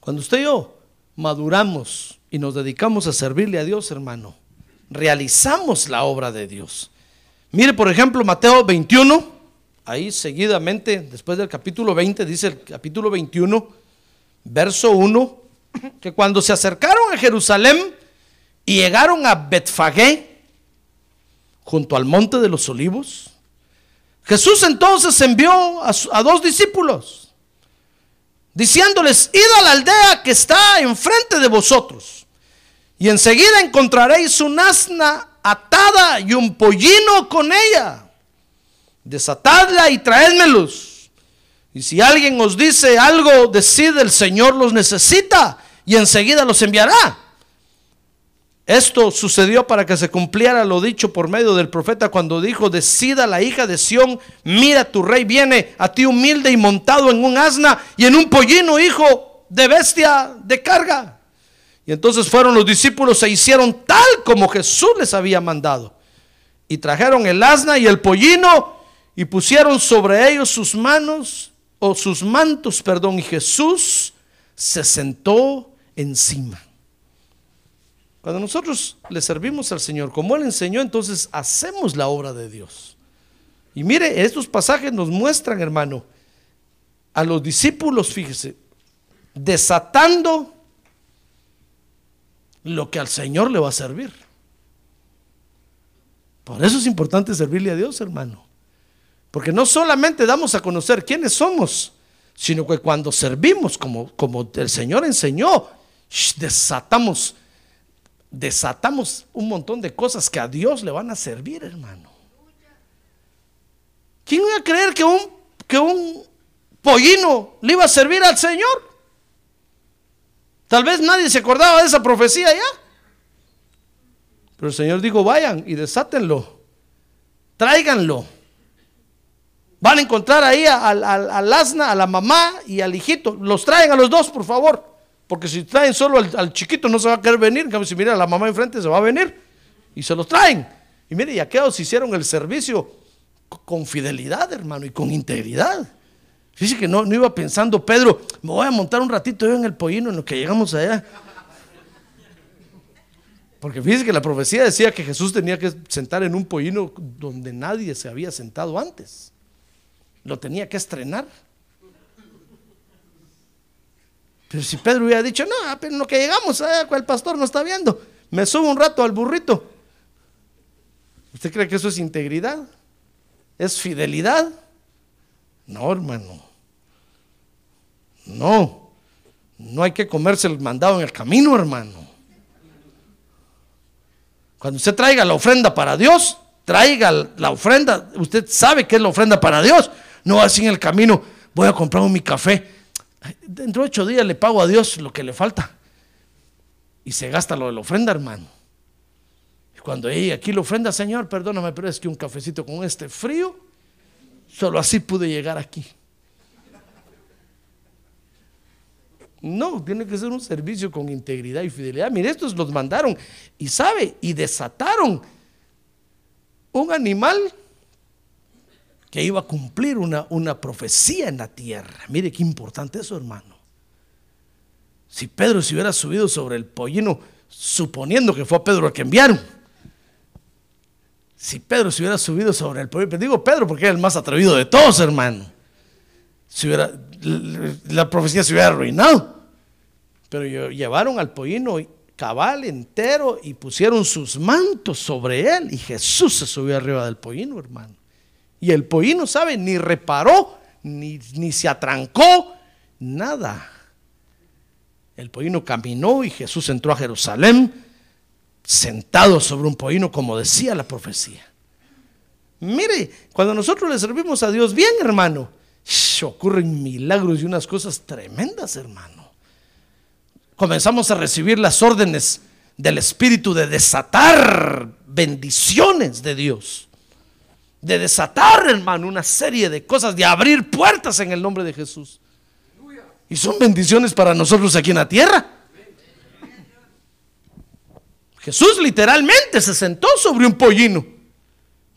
Cuando usted y yo maduramos y nos dedicamos a servirle a Dios, hermano, realizamos la obra de Dios. Mire, por ejemplo, Mateo 21 ahí seguidamente, después del capítulo 20, dice el capítulo 21, verso 1, que cuando se acercaron a Jerusalén y llegaron a Betfagé, junto al monte de los olivos, Jesús entonces envió a, a dos discípulos, diciéndoles, id a la aldea que está enfrente de vosotros, y enseguida encontraréis un asna atada y un pollino con ella desatadla y traédmelos. Y si alguien os dice algo, decid el Señor los necesita y enseguida los enviará. Esto sucedió para que se cumpliera lo dicho por medio del profeta cuando dijo, decida la hija de Sión, mira tu rey viene a ti humilde y montado en un asna y en un pollino hijo de bestia de carga. Y entonces fueron los discípulos e hicieron tal como Jesús les había mandado. Y trajeron el asna y el pollino y pusieron sobre ellos sus manos o sus mantos, perdón, y Jesús se sentó encima. Cuando nosotros le servimos al Señor, como Él enseñó, entonces hacemos la obra de Dios. Y mire, estos pasajes nos muestran, hermano, a los discípulos, fíjese, desatando lo que al Señor le va a servir. Por eso es importante servirle a Dios, hermano. Porque no solamente damos a conocer quiénes somos, sino que cuando servimos como, como el Señor enseñó, desatamos, desatamos un montón de cosas que a Dios le van a servir, hermano. ¿Quién iba a creer que un, que un pollino le iba a servir al Señor? Tal vez nadie se acordaba de esa profecía ya. Pero el Señor dijo, vayan y desátenlo, tráiganlo. Van a encontrar ahí al, al, asna, a la mamá y al hijito. Los traen a los dos, por favor. Porque si traen solo al, chiquito no se va a querer venir. En si mira a la mamá enfrente se va a venir. Y se los traen. Y mire, y aquellos hicieron el servicio con fidelidad, hermano, y con integridad. Fíjese que no, no iba pensando, Pedro, me voy a montar un ratito yo en el pollino en lo que llegamos allá. Porque fíjese que la profecía decía que Jesús tenía que sentar en un pollino donde nadie se había sentado antes. Lo tenía que estrenar. Pero si Pedro hubiera dicho, no, pero en lo que llegamos, el pastor no está viendo, me subo un rato al burrito. ¿Usted cree que eso es integridad? ¿Es fidelidad? No, hermano. No. No hay que comerse el mandado en el camino, hermano. Cuando usted traiga la ofrenda para Dios, traiga la ofrenda. Usted sabe que es la ofrenda para Dios. No así en el camino, voy a comprar mi café. Dentro de ocho días le pago a Dios lo que le falta. Y se gasta lo de la ofrenda, hermano. Y cuando llegue aquí la ofrenda, Señor, perdóname, pero es que un cafecito con este frío, solo así pude llegar aquí. No, tiene que ser un servicio con integridad y fidelidad. Mire, estos los mandaron y sabe, y desataron un animal que iba a cumplir una, una profecía en la tierra. Mire qué importante eso, hermano. Si Pedro se hubiera subido sobre el pollino, suponiendo que fue a Pedro el que enviaron, si Pedro se hubiera subido sobre el pollino, digo Pedro porque era el más atrevido de todos, hermano, si hubiera, la profecía se hubiera arruinado. Pero llevaron al pollino cabal entero y pusieron sus mantos sobre él y Jesús se subió arriba del pollino, hermano. Y el pollino, ¿sabe? Ni reparó, ni, ni se atrancó, nada. El pollino caminó y Jesús entró a Jerusalén sentado sobre un pollino como decía la profecía. Mire, cuando nosotros le servimos a Dios bien, hermano, ocurren milagros y unas cosas tremendas, hermano. Comenzamos a recibir las órdenes del Espíritu de desatar bendiciones de Dios. De desatar, hermano, una serie de cosas, de abrir puertas en el nombre de Jesús. Y son bendiciones para nosotros aquí en la tierra. Jesús literalmente se sentó sobre un pollino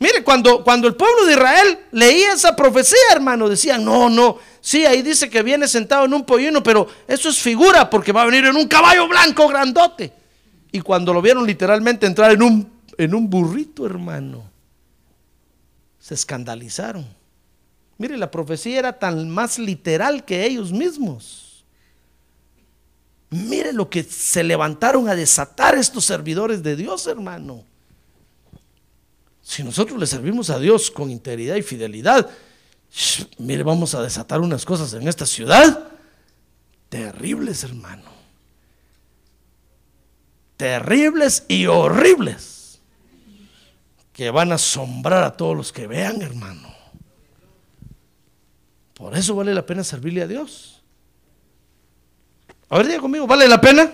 Mire, cuando, cuando el pueblo de Israel leía esa profecía, hermano, decían, no, no, sí, ahí dice que viene sentado en un pollino, pero eso es figura porque va a venir en un caballo blanco grandote. Y cuando lo vieron literalmente entrar en un, en un burrito, hermano, se escandalizaron. Mire, la profecía era tan más literal que ellos mismos. Mire lo que se levantaron a desatar estos servidores de Dios, hermano. Si nosotros le servimos a Dios con integridad y fidelidad, mire, vamos a desatar unas cosas en esta ciudad terribles, hermano. Terribles y horribles. Que van a asombrar a todos los que vean, hermano. Por eso vale la pena servirle a Dios. A ver, diga conmigo, ¿vale la pena?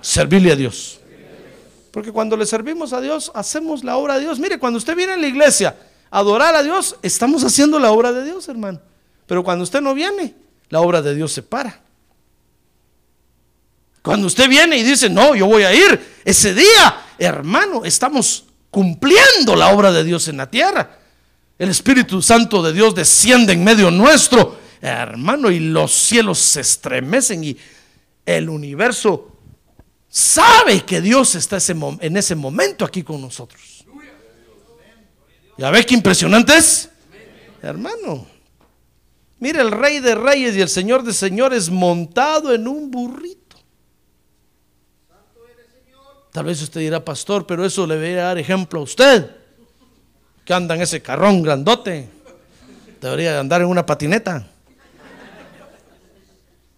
Servirle a Dios. Porque cuando le servimos a Dios, hacemos la obra de Dios. Mire, cuando usted viene a la iglesia a adorar a Dios, estamos haciendo la obra de Dios, hermano. Pero cuando usted no viene, la obra de Dios se para. Cuando usted viene y dice, no, yo voy a ir, ese día, hermano, estamos cumpliendo la obra de Dios en la tierra. El Espíritu Santo de Dios desciende en medio nuestro, hermano, y los cielos se estremecen y el universo sabe que Dios está en ese momento aquí con nosotros. ¿Ya ve qué impresionante es? Hermano, mire el rey de reyes y el señor de señores montado en un burrito. Tal vez usted dirá, pastor, pero eso le voy a dar ejemplo a usted, que anda en ese carrón grandote. Debería andar en una patineta.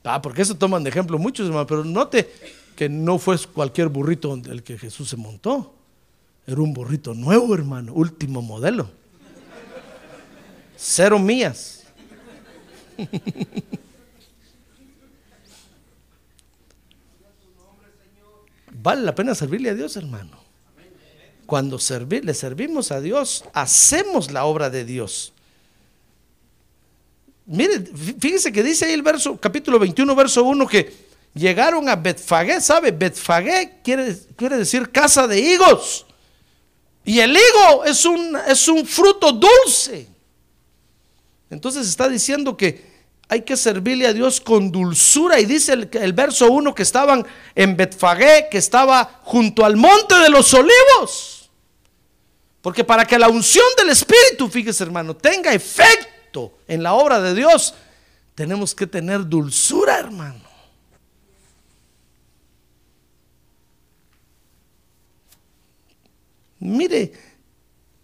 Ah, porque eso toman de ejemplo muchos, hermano, pero note que no fue cualquier burrito el que Jesús se montó. Era un burrito nuevo, hermano, último modelo. cero mías. Vale la pena servirle a Dios, hermano. Cuando servir, le servimos a Dios, hacemos la obra de Dios. Mire, fíjese que dice ahí el verso, capítulo 21, verso 1, que llegaron a Betfagé, ¿sabe? Betfagé quiere, quiere decir casa de higos. Y el higo es un, es un fruto dulce. Entonces está diciendo que hay que servirle a Dios con dulzura. Y dice el, verso 1 que estaban en Betfagé, que estaba junto al monte de los olivos. Porque para que la unción del Espíritu, fíjese hermano, tenga efecto en la obra de Dios, tenemos que tener dulzura, hermano. Mire,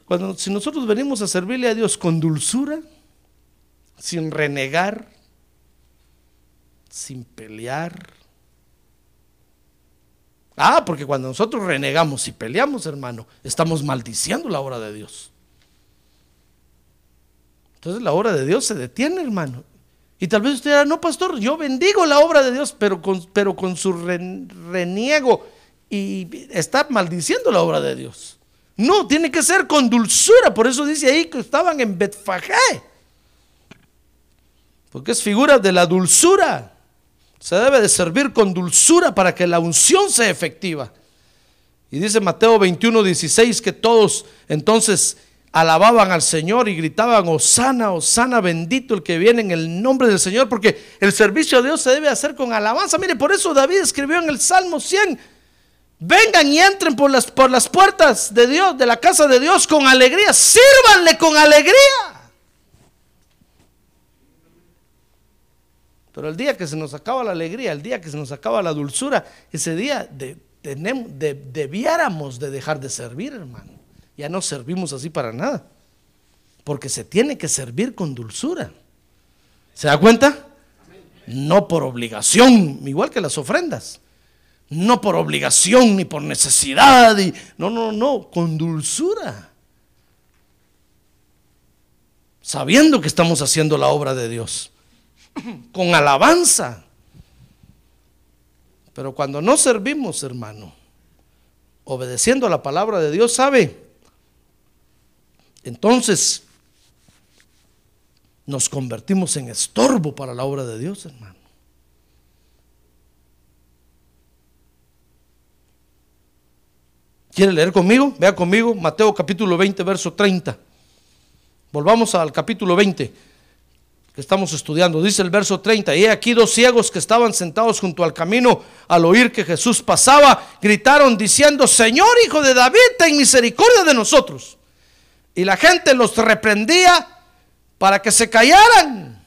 cuando si nosotros venimos a servirle a Dios con dulzura, sin renegar, sin pelear. Ah, porque cuando nosotros renegamos y peleamos, hermano, estamos maldiciendo la obra de Dios. Entonces la obra de Dios se detiene, hermano. Y tal vez usted dirá, no, pastor, yo bendigo la obra de Dios, pero con, pero con su reniego y está maldiciendo la obra de Dios. No, tiene que ser con dulzura. Por eso dice ahí que estaban en Betfagé. Porque es figura de la dulzura. Se debe de servir con dulzura para que la unción sea efectiva. Y dice Mateo 21, 16 que todos entonces alababan al Señor y gritaban, Osana, Osana, bendito el que viene en el nombre del Señor, porque el servicio a Dios se debe hacer con alabanza. Mire, por eso David escribió en el Salmo 100, Vengan y entren por las, por las puertas de Dios, de la casa de Dios con alegría. Sírvanle con alegría. Pero el día que se nos acaba la alegría, el día que se nos acaba la dulzura, ese día debiéramos de dejar de servir, hermano. Ya no servimos así para nada. Porque se tiene que servir con dulzura. ¿Se da cuenta? No por obligación, igual que las ofrendas no por obligación ni por necesidad, no, no, no, con dulzura, sabiendo que estamos haciendo la obra de Dios, con alabanza. Pero cuando no servimos, hermano, obedeciendo a la palabra de Dios, ¿sabe? Entonces nos convertimos en estorbo para la obra de Dios, hermano. ¿Quiere leer conmigo? Vea conmigo Mateo capítulo 20, verso 30. Volvamos al capítulo 20 estamos estudiando. Dice el verso 30, y aquí dos ciegos que estaban sentados junto al camino al oír que Jesús pasaba, gritaron diciendo, Señor Hijo de David, ten misericordia de nosotros. Y la gente los reprendía para que se callaran.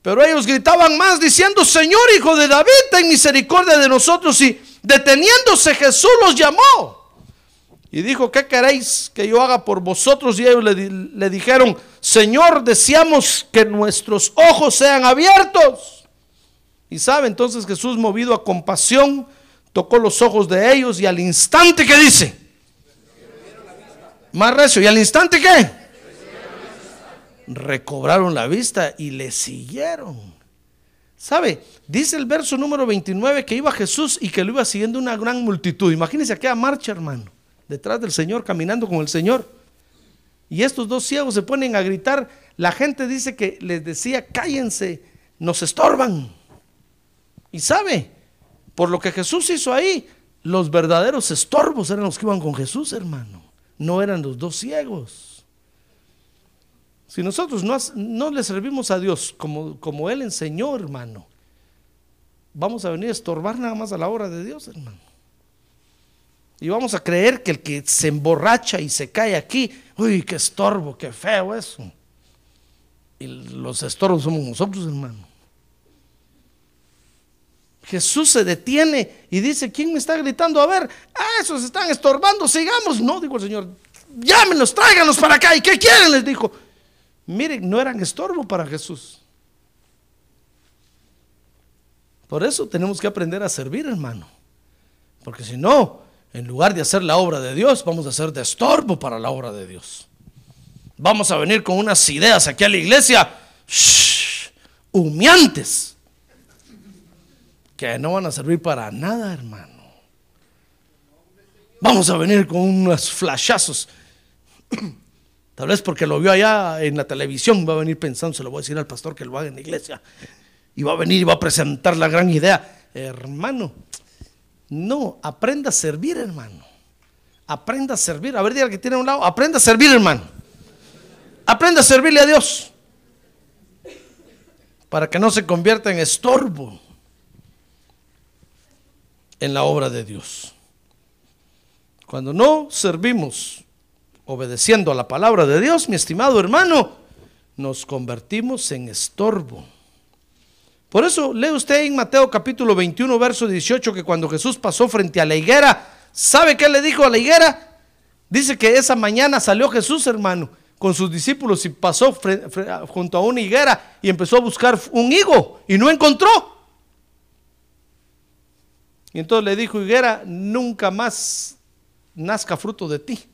Pero ellos gritaban más diciendo, Señor Hijo de David, ten misericordia de nosotros. Y deteniéndose Jesús los llamó. Y dijo, ¿qué queréis que yo haga por vosotros? Y ellos le, dijeron, Señor, deseamos que nuestros ojos sean abiertos. Y sabe, entonces Jesús, movido a compasión, tocó los ojos de ellos y al instante que dice, más recio, y al instante que recobraron la vista y le siguieron. ¿Sabe? Dice el verso número 29 que iba Jesús y que lo iba siguiendo una gran multitud. Imagínense aquella marcha, hermano detrás del Señor, caminando con el Señor. Y estos dos ciegos se ponen a gritar. La gente dice que les decía, cállense, nos estorban. Y sabe, por lo que Jesús hizo ahí, los verdaderos estorbos eran los que iban con Jesús, hermano. No eran los dos ciegos. Si nosotros no, no le servimos a Dios como, como Él enseñó, hermano, vamos a venir a estorbar nada más a la obra de Dios, hermano. Y vamos a creer que el que se emborracha y se cae aquí, uy, qué estorbo, qué feo eso. Y los estorbos somos nosotros, hermano. Jesús se detiene y dice, ¿quién me está gritando? A ver, ah, esos están estorbando, sigamos. No, dijo el Señor, llámenlos, tráiganlos para acá. ¿Y qué quieren? Les dijo. Miren, no eran estorbo para Jesús. Por eso tenemos que aprender a servir, hermano. Porque si no, en lugar de hacer la obra de Dios, vamos a hacer de estorbo para la obra de Dios. vamos a venir con unas ideas aquí a la iglesia, shh, humeantes, que no van a servir para nada, hermano. Vamos a venir con unos flashazos. Tal vez porque lo vio allá en la televisión, va a venir pensando, se lo voy a decir al pastor que lo haga en la iglesia. Y va a venir y va a presentar la gran idea. Hermano, no, aprenda a servir, hermano. Aprenda a servir. A ver, diga que tiene un lado. Aprenda a servir, hermano. Aprenda a servirle a Dios. Para que no se convierta en estorbo en la obra de Dios. Cuando no servimos obedeciendo a la palabra de Dios, mi estimado hermano, nos convertimos en estorbo. Por eso lee usted en Mateo capítulo 21, verso 18, que cuando Jesús pasó frente a la higuera, ¿sabe qué le dijo a la higuera? Dice que esa mañana salió Jesús, hermano, con sus discípulos y pasó junto a una higuera y empezó a buscar un higo y no encontró. Y entonces le dijo, higuera, nunca más nazca fruto de ti.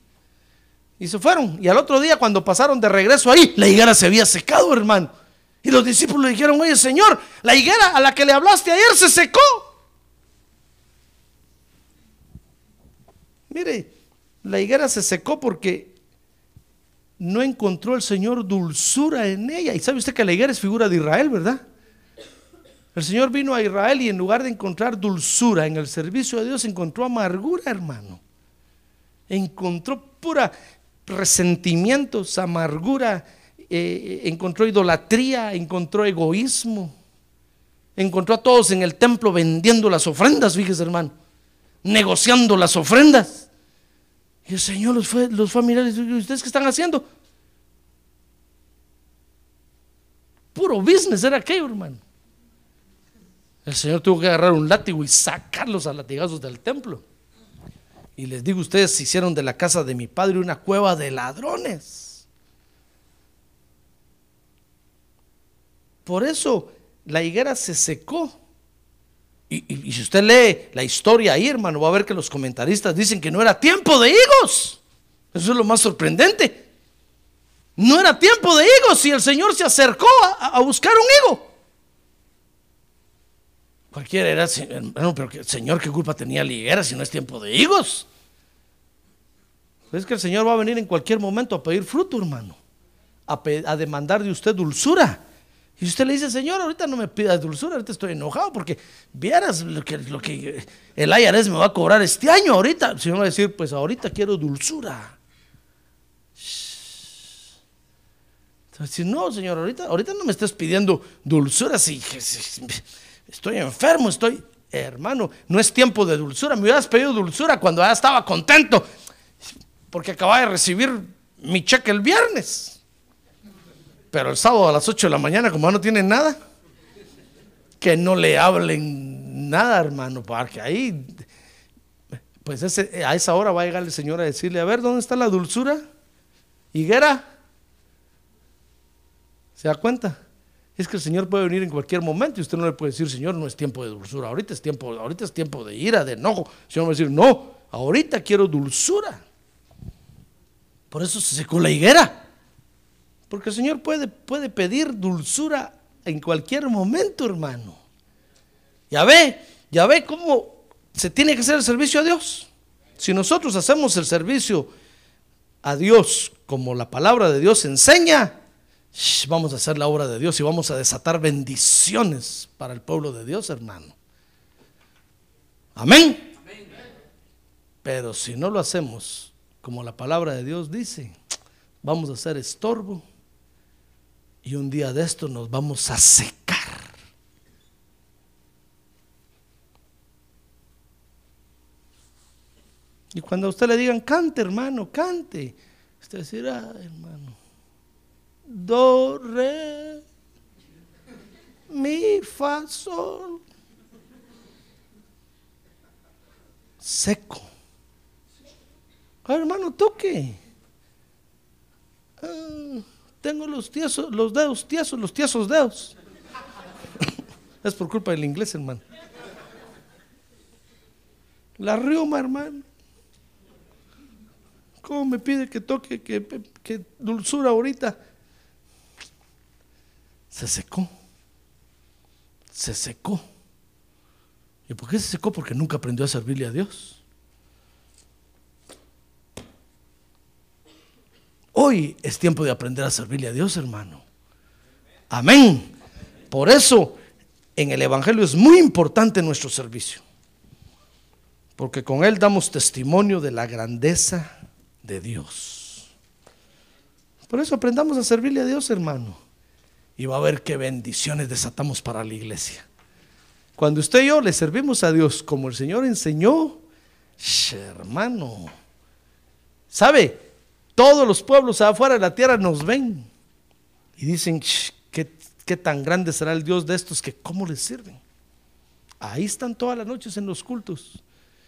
Y se fueron. Y al otro día, cuando pasaron de regreso ahí, la higuera se había secado, hermano. Y los discípulos le dijeron, oye Señor, la higuera a la que le hablaste ayer se secó. Mire, la higuera se secó porque no encontró el Señor dulzura en ella. Y sabe usted que la higuera es figura de Israel, ¿verdad? El Señor vino a Israel y en lugar de encontrar dulzura en el servicio de Dios, encontró amargura, hermano encontró pura resentimientos, amargura, eh, encontró idolatría, encontró egoísmo, encontró a todos en el templo vendiendo las ofrendas, fíjese hermano, negociando las ofrendas. Y el Señor los, fue, los familiares, ¿ustedes qué están haciendo? Puro business era aquello, hermano. El Señor tuvo que agarrar un látigo y sacarlos a latigazos del templo. Y les digo, ustedes hicieron de la casa de mi padre una cueva de ladrones. Por eso la higuera se secó. Y, si usted lee la historia ahí, hermano, va a ver que los comentaristas dicen que no era tiempo de higos. Eso es lo más sorprendente. No era tiempo de higos y el Señor se acercó a, a buscar un higo. Cualquiera era, hermano, pero Señor, ¿qué culpa tenía la higuera si no es tiempo de higos? Es que el Señor va a venir en cualquier momento a pedir fruto, hermano, a, demandar de usted dulzura. Y usted le dice, Señor, ahorita no me pidas dulzura, ahorita estoy enojado porque vieras lo que, el IRS me va a cobrar este año, ahorita. El Señor va a decir, pues ahorita quiero dulzura. Entonces, no, Señor, ahorita, ahorita no me estés pidiendo dulzura, si, Estoy enfermo, estoy, hermano, no es tiempo de dulzura. Me hubieras pedido dulzura cuando ya estaba contento, porque acababa de recibir mi cheque el viernes. Pero el sábado a las 8 de la mañana, como no tienen nada, que no le hablen nada, hermano, porque ahí, pues a esa hora va a llegar el Señor a decirle, a ver, ¿dónde está la dulzura? Higuera. ¿Se da cuenta? es que el Señor puede venir en cualquier momento y usted no le puede decir, Señor, no es tiempo de dulzura, ahorita es tiempo, ahorita es tiempo de ira, de enojo. El Señor va a decir, no, ahorita quiero dulzura. Por eso se secó la higuera. Porque el Señor puede, puede pedir dulzura en cualquier momento, hermano. Ya ve, ya ve cómo se tiene que hacer el servicio a Dios. Si nosotros hacemos el servicio a Dios como la palabra de Dios enseña, vamos a hacer la obra de Dios y vamos a desatar bendiciones para el pueblo de Dios, hermano. Amén. Pero si no lo hacemos como la palabra de Dios dice, vamos a ser estorbo y un día de esto nos vamos a secar. Y cuando a usted le digan, cante hermano, cante, usted decirá, hermano, do, re, mi, fa, sol. Seco. hermano, toque. Ah, tengo los, tiesos, los dedos tiesos, los tiesos dedos. es por culpa del inglés, hermano. La rioma, hermano. ¿Cómo me pide que toque, que, que dulzura ahorita? Se secó. Se secó. ¿Y por qué se secó? Porque nunca aprendió a servirle a Dios. Hoy es tiempo de aprender a servirle a Dios, hermano. Amén. Por eso en el Evangelio es muy importante nuestro servicio. Porque con él damos testimonio de la grandeza de Dios. Por eso aprendamos a servirle a Dios, hermano. Y va a ver qué bendiciones desatamos para la iglesia. Cuando usted y yo le servimos a Dios como el Señor enseñó, hermano, ¿sabe? Todos los pueblos afuera de la tierra nos ven y dicen, ¿qué, qué tan grande será el Dios de estos que cómo les sirven. Ahí están todas las noches en los cultos.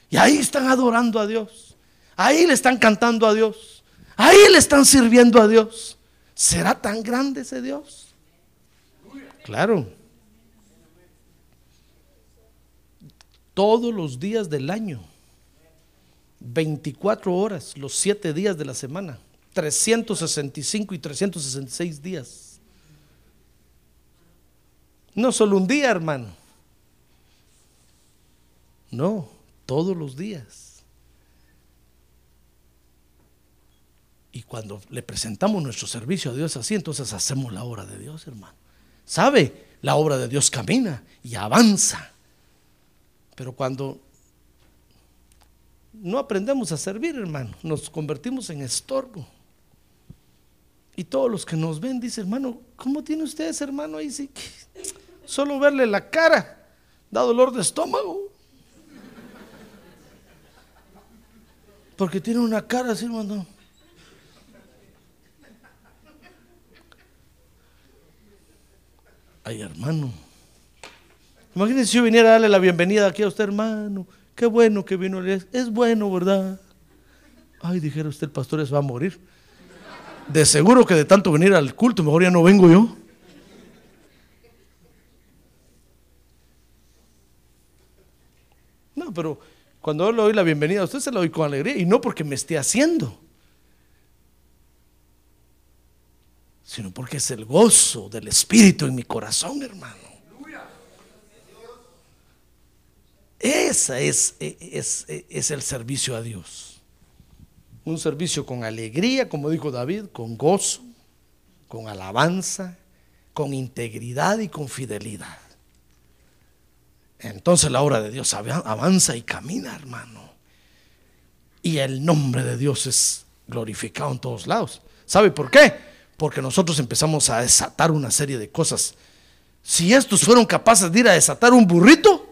Y ahí están adorando a Dios. Ahí le están cantando a Dios. Ahí le están sirviendo a Dios. ¿Será tan grande ese Dios? Claro. Todos los días del año 24 horas, los 7 días de la semana, 365 y 366 días. No solo un día, hermano. No, todos los días. Y cuando le presentamos nuestro servicio a Dios así, entonces hacemos la obra de Dios, hermano. ¿Sabe? La obra de Dios camina y avanza. Pero cuando no aprendemos a servir, hermano. Nos convertimos en estorbo. Y todos los que nos ven dicen, hermano, ¿cómo tiene usted ese hermano ahí? Sí, solo verle la cara da dolor de estómago. Porque tiene una cara así, hermano. Ay, hermano. Imagínense si yo viniera a darle la bienvenida aquí a usted, hermano. Qué bueno que vino. Es bueno, ¿verdad? Ay, dijera usted, el pastor se va a morir. De seguro que de tanto venir al culto, mejor ya no vengo yo. No, pero cuando le doy la bienvenida a usted, se la doy con alegría y no porque me esté haciendo, sino porque es el gozo del Espíritu en mi corazón, hermano. Ese es, es, es, el servicio a Dios. Un servicio con alegría, como dijo David, con gozo, con alabanza, con integridad y con fidelidad. Entonces la obra de Dios avanza y camina, hermano. Y el nombre de Dios es glorificado en todos lados. ¿Sabe por qué? Porque nosotros empezamos a desatar una serie de cosas. Si estos fueron capaces de ir a desatar un burrito,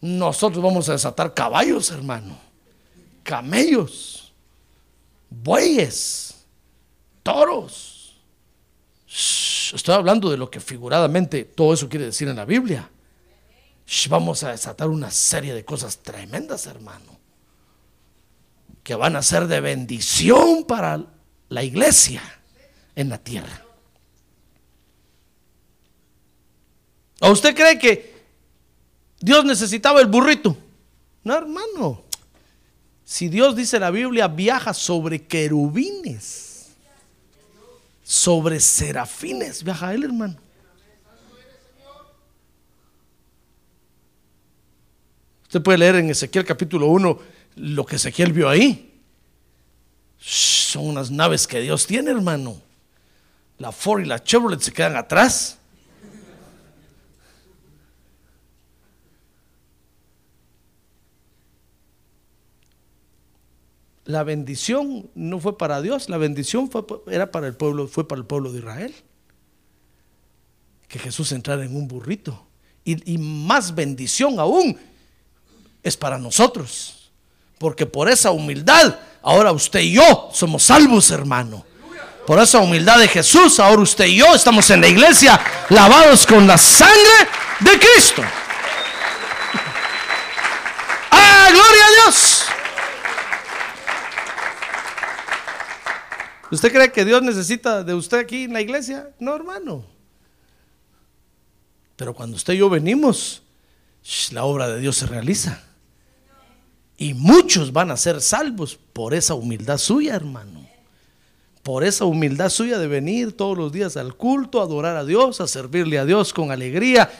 nosotros vamos a desatar caballos, hermano, camellos, bueyes, toros. estoy hablando de lo que figuradamente todo eso quiere decir en la Biblia. vamos a desatar una serie de cosas tremendas, hermano, que van a ser de bendición para la iglesia en la tierra. ¿O usted cree que Dios necesitaba el burrito. No, hermano. Si Dios dice la Biblia, viaja sobre querubines, sobre serafines, viaja él, hermano. Usted puede leer en Ezequiel capítulo 1 lo que Ezequiel vio ahí. Son unas naves que Dios tiene, hermano. La Ford y la Chevrolet se quedan atrás. La bendición no fue para Dios, la bendición fue, era para el pueblo, fue para el pueblo de Israel. Que Jesús entrara en un burrito. Y, y más bendición aún es para nosotros. Porque por esa humildad, ahora usted y yo somos salvos, hermano. Por esa humildad de Jesús, ahora usted y yo estamos en la iglesia lavados con la sangre de Cristo. ¡Ah, gloria a Dios! ¿Usted cree que Dios necesita de usted aquí en la iglesia? No, hermano. Pero cuando usted y yo venimos, la obra de Dios se realiza. Y muchos van a ser salvos por esa humildad suya, hermano. Por esa humildad suya de venir todos los días al culto, a adorar a Dios, a servirle a Dios con alegría.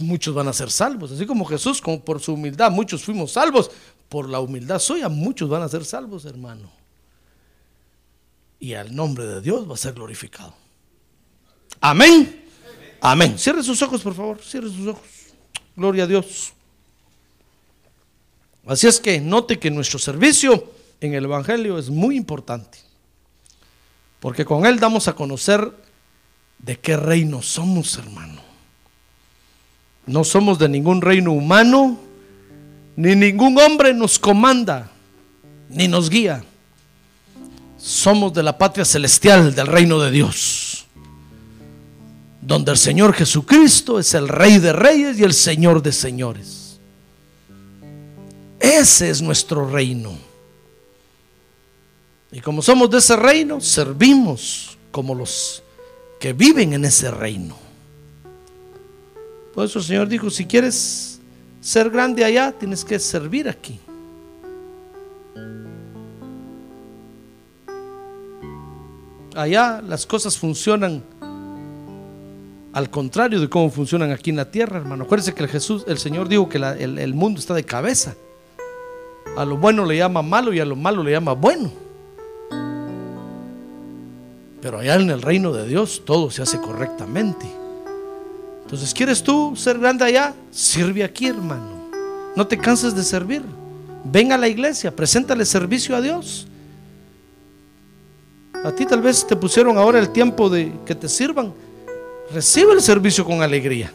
Muchos van a ser salvos. Así como Jesús, como por su humildad, muchos fuimos salvos. Por la humildad suya, muchos van a ser salvos, hermano. Y al nombre de Dios va a ser glorificado. Amén. Amén. Cierre sus ojos, por favor. Cierre sus ojos. Gloria a Dios. Así es que note que nuestro servicio en el Evangelio es muy importante. Porque con él damos a conocer de qué reino somos, hermano. No somos de ningún reino humano, ni ningún hombre nos comanda, ni nos guía. Somos de la patria celestial, del reino de Dios, donde el Señor Jesucristo es el Rey de Reyes y el Señor de Señores. Ese es nuestro reino. Y como somos de ese reino, servimos como los que viven en ese reino. Por eso el Señor dijo, si quieres ser grande allá, tienes que servir aquí. Allá las cosas funcionan al contrario de cómo funcionan aquí en la tierra, hermano. Acuérdense que el, Jesús, el Señor dijo que el, el mundo está de cabeza. A lo bueno le llama malo y a lo malo le llama bueno. Pero allá en el reino de Dios todo se hace correctamente. Entonces, ¿quieres tú ser grande allá? Sirve aquí, hermano. No te canses de servir. Ven a la iglesia, preséntale servicio a Dios. A ti tal vez te pusieron ahora el tiempo de que te sirvan. Recibe el servicio con alegría.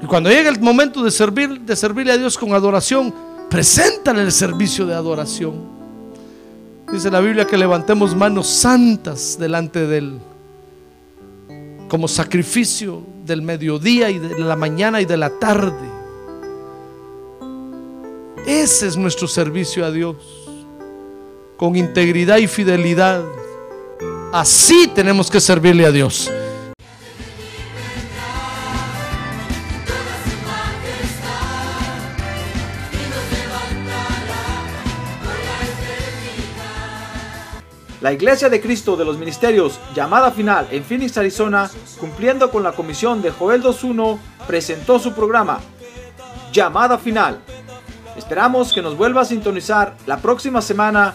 Y cuando llegue el momento de servir, de servirle a Dios con adoración, preséntale el servicio de adoración. Dice la Biblia que levantemos manos santas delante de Él, como sacrificio del mediodía y de la mañana y de la tarde. Ese es nuestro servicio a Dios, con integridad y fidelidad. Así tenemos que servirle a Dios. La Iglesia de Cristo de los Ministerios, llamada final en Phoenix, Arizona, cumpliendo con la comisión de Joel 2.1, presentó su programa, Llamada Final. Esperamos que nos vuelva a sintonizar la próxima semana